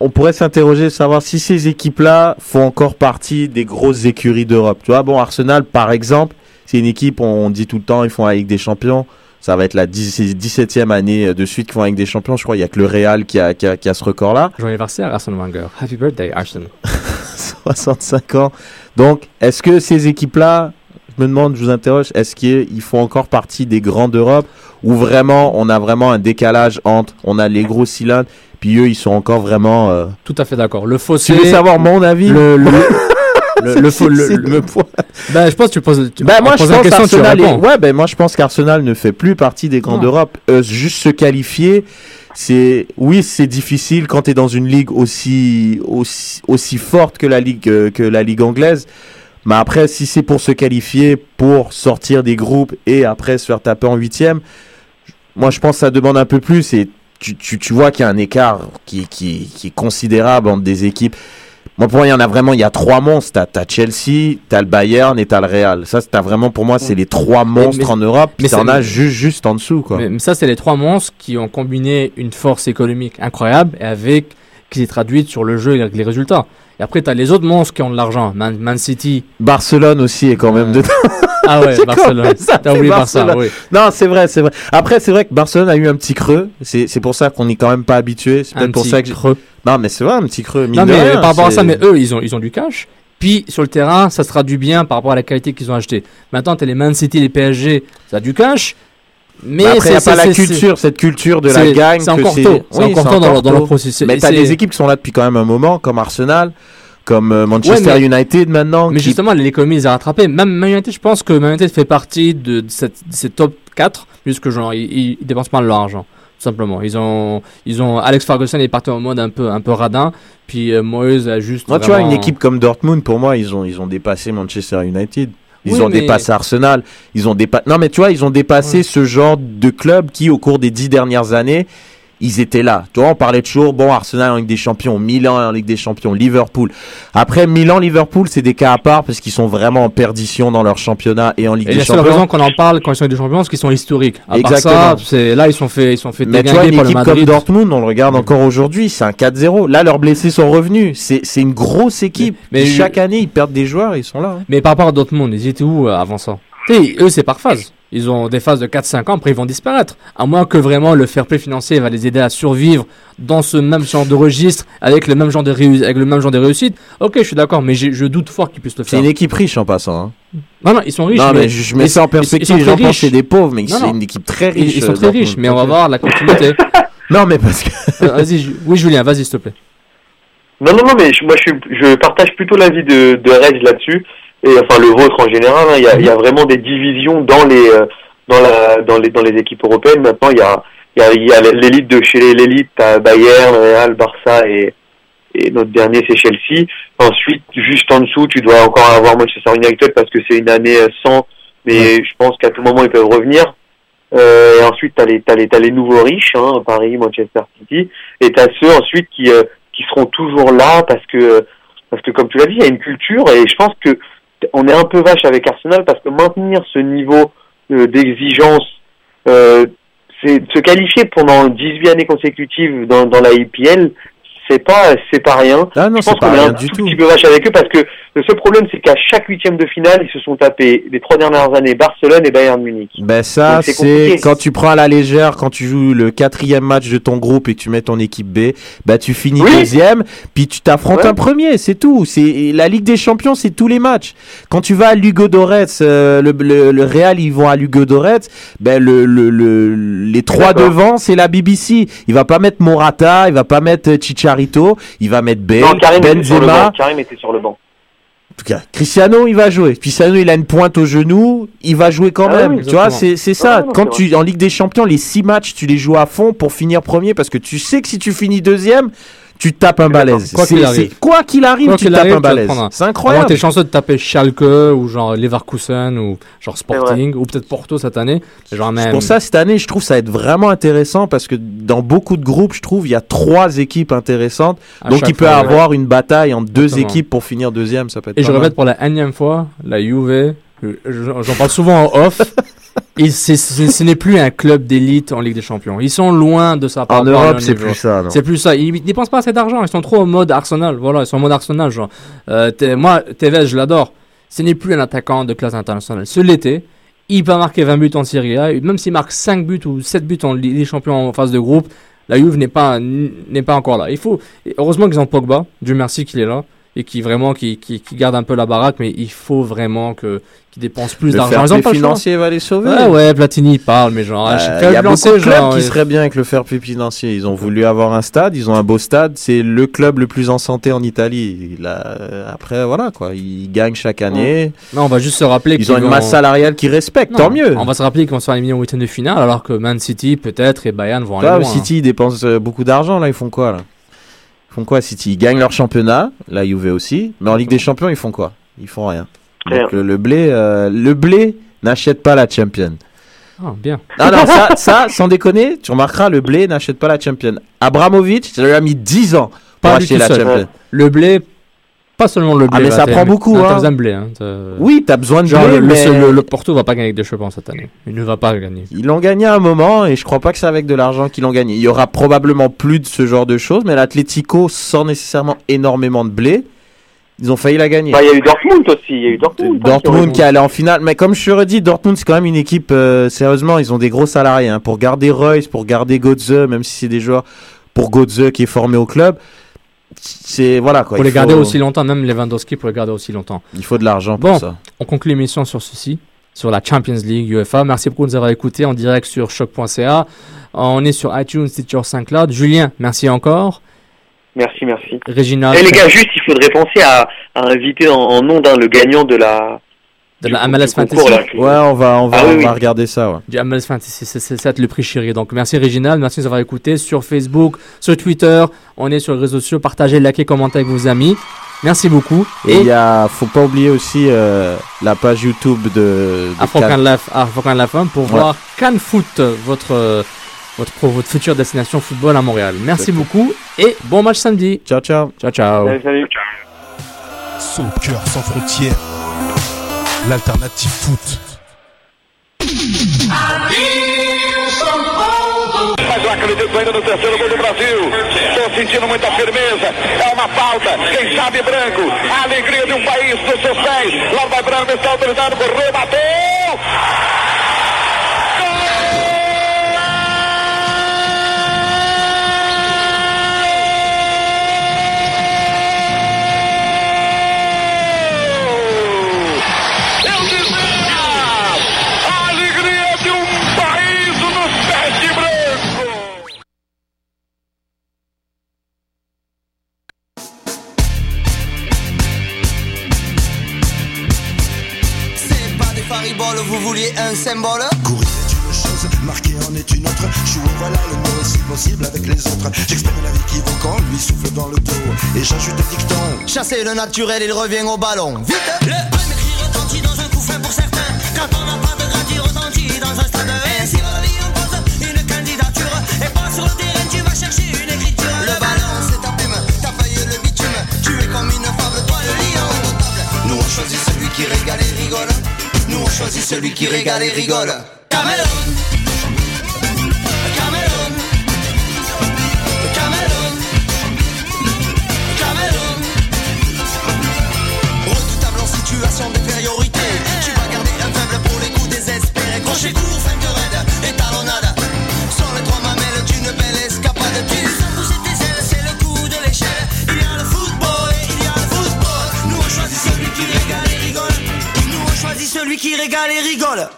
on pourrait s'interroger savoir si ces équipes-là font encore partie des grosses écuries d'Europe. Tu vois, bon, Arsenal, par exemple, c'est une équipe, on dit tout le temps, ils font la Ligue des Champions. Ça va être la 17e année de suite qu'ils font la Ligue des Champions. Je crois qu'il n'y a que le Real qui a, qui a, qui a ce record-là. Joyeux anniversaire, Arsène Wenger. Happy birthday, Arsène. [LAUGHS] 65 ans. Donc, est-ce que ces équipes-là, je me demande, je vous interroge, est-ce qu'ils font encore partie des grands d'Europe ou vraiment on a vraiment un décalage entre, on a les gros cylindres, puis eux, ils sont encore vraiment. euh, Tout à fait d'accord. Le fossé. Tu veux savoir mon avis? le, le, [LAUGHS] le, le, faux- le- point. Ben, je pense que tu poses. Tu, Ben, en moi, je pense question, tu qu'Arsenal est- ouais, ben, moi, je pense qu'Arsenal ne fait plus partie des grands d'Europe. Euh, juste se qualifier, c'est, oui, c'est difficile quand tu es dans une ligue aussi, aussi, aussi forte que la ligue, euh, que la ligue anglaise. Mais après, si c'est pour se qualifier, pour sortir des groupes et après se faire taper en huitième, moi, je pense que ça demande un peu plus et tu, tu, tu vois qu'il y a un écart qui, qui, qui est considérable entre des équipes. Moi, pour moi, il y en a vraiment, il y a trois monstres. T'as, t'as Chelsea, t'as le Bayern et t'as le Real. Ça, t'as vraiment, pour moi, c'est les trois monstres mais- en Europe. mais Mais t'en as juste, juste en dessous, quoi. Mais, mais ça, c'est les trois monstres qui ont combiné une force économique incroyable et avec qui s'est traduite sur le jeu et avec les résultats. Et après, tu as les autres monstres qui ont de l'argent. Man, Man City. Barcelone aussi est quand même dedans. Ah ouais, [LAUGHS] Barcelone. T'as oublié Barça, Barcelone. oui. Non, c'est vrai, c'est vrai. Après, c'est vrai que Barcelone a eu un petit creux. C'est, pour ça qu'on n'est quand même pas habitué. C'est peut-être pour ça que. creux. Non, mais c'est vrai, un petit creux. mine Non, mais rien, par rapport à ça, mais eux, ils ont, ils ont du cash. Puis sur le terrain, ça se traduit bien par rapport à la qualité qu'ils ont acheté. Maintenant, t'as les Man City, les PSG, ça a du cash. Mais, Mais après, il n'y a c'est- pas la culture, cette culture de la gagne. C'est encore tôt. C'est Oui, encore tôt dans, dans tôt. processus. Mais t'as des équipes qui sont là depuis quand même un moment, comme Arsenal, comme euh, Manchester Ouais, mais- United maintenant. Mais qui- justement, l'économie les a rattrapés. Même Man United, je pense que Man United fait partie de, cette, ces top 4, puisque genre, ils, dépensent pas de leur argent. Tout simplement. Ils ont, ils ont, Alex Ferguson est parti en mode un peu, un peu radin. Puis euh, Moyes a juste. Moi, tu vois, une équipe comme Dortmund, pour moi, ils ont, ils ont dépassé Manchester United. Ils Oui, ont mais- dépassé Arsenal. Ils ont dépassé. Non, mais tu vois, ils ont dépassé Ouais. ce genre de club qui, au cours des dix dernières années, ils étaient là. Tu vois, on parlait toujours, bon, Arsenal en Ligue des Champions, Milan en Ligue des Champions, Liverpool. Après, Milan, Liverpool, c'est des cas à part parce qu'ils sont vraiment en perdition dans leur championnat et en Ligue Et des la seule Champions. raison qu'on en parle quand ils sont des champions, c'est qu'ils sont historiques. À Exactement. part ça, c'est, là, ils sont fait, ils sont fait Mais tu vois, une par le équipe comme. Dortmund, on le regarde encore aujourd'hui, c'est un 4-0. Là, leurs blessés sont revenus. C'est, c'est une grosse équipe. Mais- mais- chaque année, ils perdent des joueurs, ils sont là. hein. Mais par rapport à Dortmund, ils étaient où euh, avant ça? Tu sais, eux, c'est par phase. Ils ont des phases de 4-5 ans, après ils vont disparaître. À moins que vraiment le fair play financier va les aider à survivre dans ce même genre de registre, avec le même genre de, réu- avec le même genre de réussite. Ok, je suis d'accord, mais je doute fort qu'ils puissent le C'est faire. une équipe riche en passant. hein. Non, non, ils sont riches. non, mais, mais je, mets ils- ça en perspective. Ils que riches. c'est des pauvres, mais c'est une équipe très riche. ils sont euh, très riches, Dortmund. mais on va voir la continuité. [LAUGHS] Non, mais parce que. Euh, vas-y, oui, Julien, vas-y, s'il te plaît. Non, non, non, mais je- moi je, suis, je partage plutôt l'avis de, de Reg là-dessus, et enfin le vôtre en général. hein. Il y, a, il y a vraiment des divisions dans les, euh, dans la, dans les, dans les équipes européennes. Maintenant, il y a, il y a, il y a l'élite de chez l'élite, Bayern, Real, Barça et, et notre dernier c'est Chelsea. Ensuite, juste en dessous, tu dois encore avoir Manchester United parce que c'est une année euh, sans, mais je pense qu'à tout moment ils peuvent revenir. Euh, et ensuite, t'as les, t'as les, t'as les nouveaux riches, hein, Paris, Manchester City, et t'as ceux ensuite qui, euh, qui seront toujours là parce que, parce que comme tu l'as dit, il y a une culture et je pense que on est un peu vache avec Arsenal parce que maintenir ce niveau euh, d'exigence, euh, c'est se qualifier pendant 18 années consécutives dans, dans la IPL, c'est pas, c'est pas rien. Ah non, Je pense qu'on est un tout. petit peu vache avec eux parce que le seul problème c'est qu'à chaque huitième de finale, ils se sont tapés les trois dernières années Barcelone et Bayern Munich. Ben ça, c'est quand tu prends à la légère, quand tu joues le quatrième match de ton groupe et que tu mets ton équipe B, ben tu finis Oui. deuxième, puis tu t'affrontes Ouais. un premier, c'est tout. C'est la Ligue des Champions, c'est tous les matchs. Quand tu vas à Lugodorets, euh, le, le, le Real, ils vont à Lugodorets, ben le, le, le les trois devant, c'est la BBC. Il va pas mettre Morata, il va pas mettre Chicharito, il va mettre Bale, Non, Karim était sur le Benzema. banc. Karim était sur le banc. En tout cas, Cristiano, il va jouer. Cristiano, il a une pointe au genou, il va jouer quand Ah même. oui, tu vois, c'est c'est ça. Ah non, Quand tu en Ligue des Champions, les six matchs, tu les joues à fond pour finir premier parce que tu sais que si tu finis deuxième, tu tapes un balèze. Quoi C'est- qu'il arrive. Quoi qu'il arrive, tu tapes un balèze. C'est incroyable. t'es chanceux de taper Schalke ou genre Leverkusen ou genre Sporting ou peut-être Porto cette année. Genre même. Pour ça, cette année, je trouve ça va être vraiment intéressant parce que dans beaucoup de groupes, je trouve, il y a trois équipes intéressantes. à Donc, il peut y fois, ouais. avoir une bataille entre deux Exactement. équipes pour finir deuxième. Ça peut être Et je mal. répète pour la énième fois, la Juve, j'en parle souvent en off, [LAUGHS] Et c'est- ce n'est plus un club d'élite en Ligue des Champions. Ils sont loin de ça. En Europe, c'est plus ça. C'est plus ça. Ils, ils dépensent pas assez d'argent. Ils sont trop en mode Arsenal. Voilà, ils sont en mode Arsenal. Genre, Euh, moi, Tevez, je l'adore. Ce n'est plus un attaquant de classe internationale. Ce l'était. Il peut marquer 20 buts en Serie A. Même s'il marque 5 buts ou 7 buts en Ligue des Champions en phase de groupe, la Juve n'est pas, n'est pas encore là. Il faut, heureusement qu'ils ont Pogba. Dieu merci qu'il est là. Et qui vraiment, qui, qui, qui garde un peu la baraque. Mais il faut vraiment que, qu'ils dépensent plus d'argent. fair pas le choix. financier va les sauver. Ouais, ouais, Platini, il parle, mais genre, suis Il y a beaucoup de clubs qui euh, seraient bien avec le fair play financier. Ils ont voulu avoir un stade, ils ont un beau stade. C'est le club le plus en santé en Italie. A- euh, Après, voilà quoi, ils gagnent chaque année. Non, on va juste se rappeler Ils qu'ils ont une masse salariale qui respecte. Tant mieux. On va se rappeler qu'ils vont se faire éliminer au huitième de finale, alors que Man City, peut-être, et Bayern vont aller loin. City ils dépensent euh, beaucoup d'argent. Là, ils font quoi là? Ils font quoi City Ils gagnent leur championnat, la Juve aussi. Mais en Ligue des Champions, ils font quoi? Ils font rien. Donc, le, le blé, euh, le blé n'achète pas la champion. Ah, bien. Ah non, ça, ça, sans déconner, tu remarqueras, le blé n'achète pas la champion. Abramovic, ça lui a mis 10 ans pour Pas acheter la seul. champion. Le blé, pas seulement le blé. Ah, mais ça prend beaucoup, hein. T'as besoin de blé. Hein. Oui, t'as besoin de Genre, blé, le, mais le- le Porto va pas gagner avec des champions cette année. Il ne va pas gagner. ils l'ont gagné à un moment et je crois pas que c'est avec de l'argent qu'ils l'ont gagné. Il y aura probablement plus de ce genre de choses, mais l'Atlético, sans nécessairement énormément de blé, ils ont failli la gagner. Bah, il y a eu Dortmund aussi. Il y a eu Dortmund. hein, Dortmund qui est allé en finale, mais comme je te redis, Dortmund c'est quand même une équipe, euh, sérieusement, ils ont des gros salariés. hein. pour garder Royce, pour garder Godze, même si c'est des joueurs, pour Godze qui est formé au club, c'est voilà quoi. Pour les garder faut- aussi longtemps, même Lewandowski pour les garder aussi longtemps. Il faut de l'argent pour Bon. ça. On conclut l'émission sur ceci, sur la Champions League UEFA. Merci beaucoup de nous avoir écoutés en direct sur choc.ca. On est sur iTunes, Stitcher, SoundCloud. Julien, merci encore. Merci, merci. Réginald, Et les gars, juste, il faudrait penser à, à inviter en, en ondes hein, le gagnant de la. De la MLS concours, Fantasy. là. Ouais, on va, on va, Ah oui, on oui. va regarder ça. Ouais. du MLS Fantasy, c'est- c'est le prix chéri. Donc merci Réginald, merci de nous avoir écoutés sur Facebook, sur Twitter. On est sur les réseaux sociaux. Partagez, likez, commentez avec vos amis. Merci beaucoup. Et il y a, faut pas oublier aussi euh, la page YouTube de, de Afro Cannes. Can Life, Afro Can Life Home pour Ouais. voir Cannes Foot, votre, euh, votre, pro- votre future destination football à Montréal. Merci beaucoup et bon match samedi. Ciao, ciao. Ciao, ciao. Salut, salut. Soccer sans frontières, l'alternative foot. Mas eu acredito ainda no terceiro gol do Brasil. Estou sentindo muita firmeza. É uma falta. Quem sabe branco. A alegria de um país dos seus pés. Lá vai Branco, está autorizado, correu, bateu. Vous vouliez un symbole Courir est une chose, marquer en est une autre. Je suis voilà le mot si possible avec les autres. J'exprime la vie qui quand lui souffle dans le dos. Et j'ajoute des dictons. Chasser le naturel, il revient au ballon. Vite Le même cri retentit dans un coup franc pour certains. Quand on n'a pas de gratis retentit dans un stade. Et si on vie on pose une candidature. Et pas sur le terrain, tu vas chercher une écriture. Le ballon, c'est ta plume, t'as failli le bitume. Tu es comme une fable, toi le lion notable. Nous on choisit celui qui régale et rigole. On choisit celui qui régale et rigole. Qui régale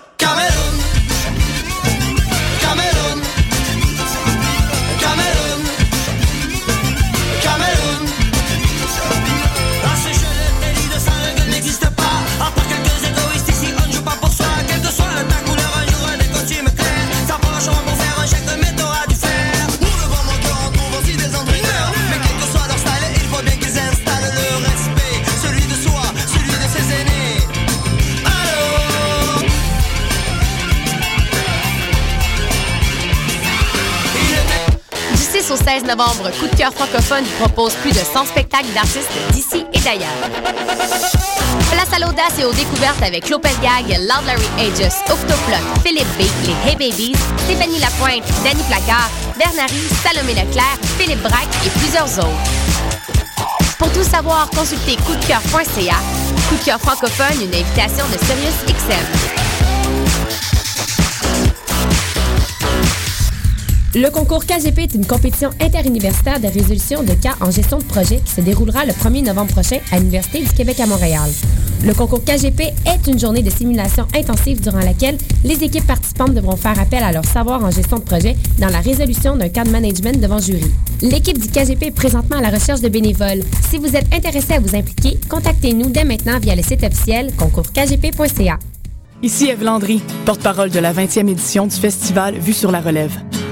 Coup de cœur francophone propose plus de 100 spectacles d'artistes d'ici et d'ailleurs. Place à l'audace et aux découvertes avec Lopez Gag, Loud Larry Aegis, Octoplot, Philippe B, les Hey Babies, Stéphanie Lapointe, Danny Placard, Bernary, Salomé Leclerc, Philippe Braque et plusieurs autres. Pour tout savoir, consultez coupdecoeur.ca. Coup de cœur francophone, une invitation de Sirius XM. Le concours KGP est une compétition interuniversitaire de résolution de cas en gestion de projet qui se déroulera le 1er novembre prochain à l'Université du Québec à Montréal. Le concours KGP est une journée de simulation intensive durant laquelle les équipes participantes devront faire appel à leur savoir en gestion de projet dans la résolution d'un cas de management devant jury. L'équipe du KGP est présentement à la recherche de bénévoles. Si vous êtes intéressé à vous impliquer, contactez-nous dès maintenant via le site officiel concourskgp.ca. Ici Eve Landry, porte-parole de la 20e édition du festival Vue sur la relève.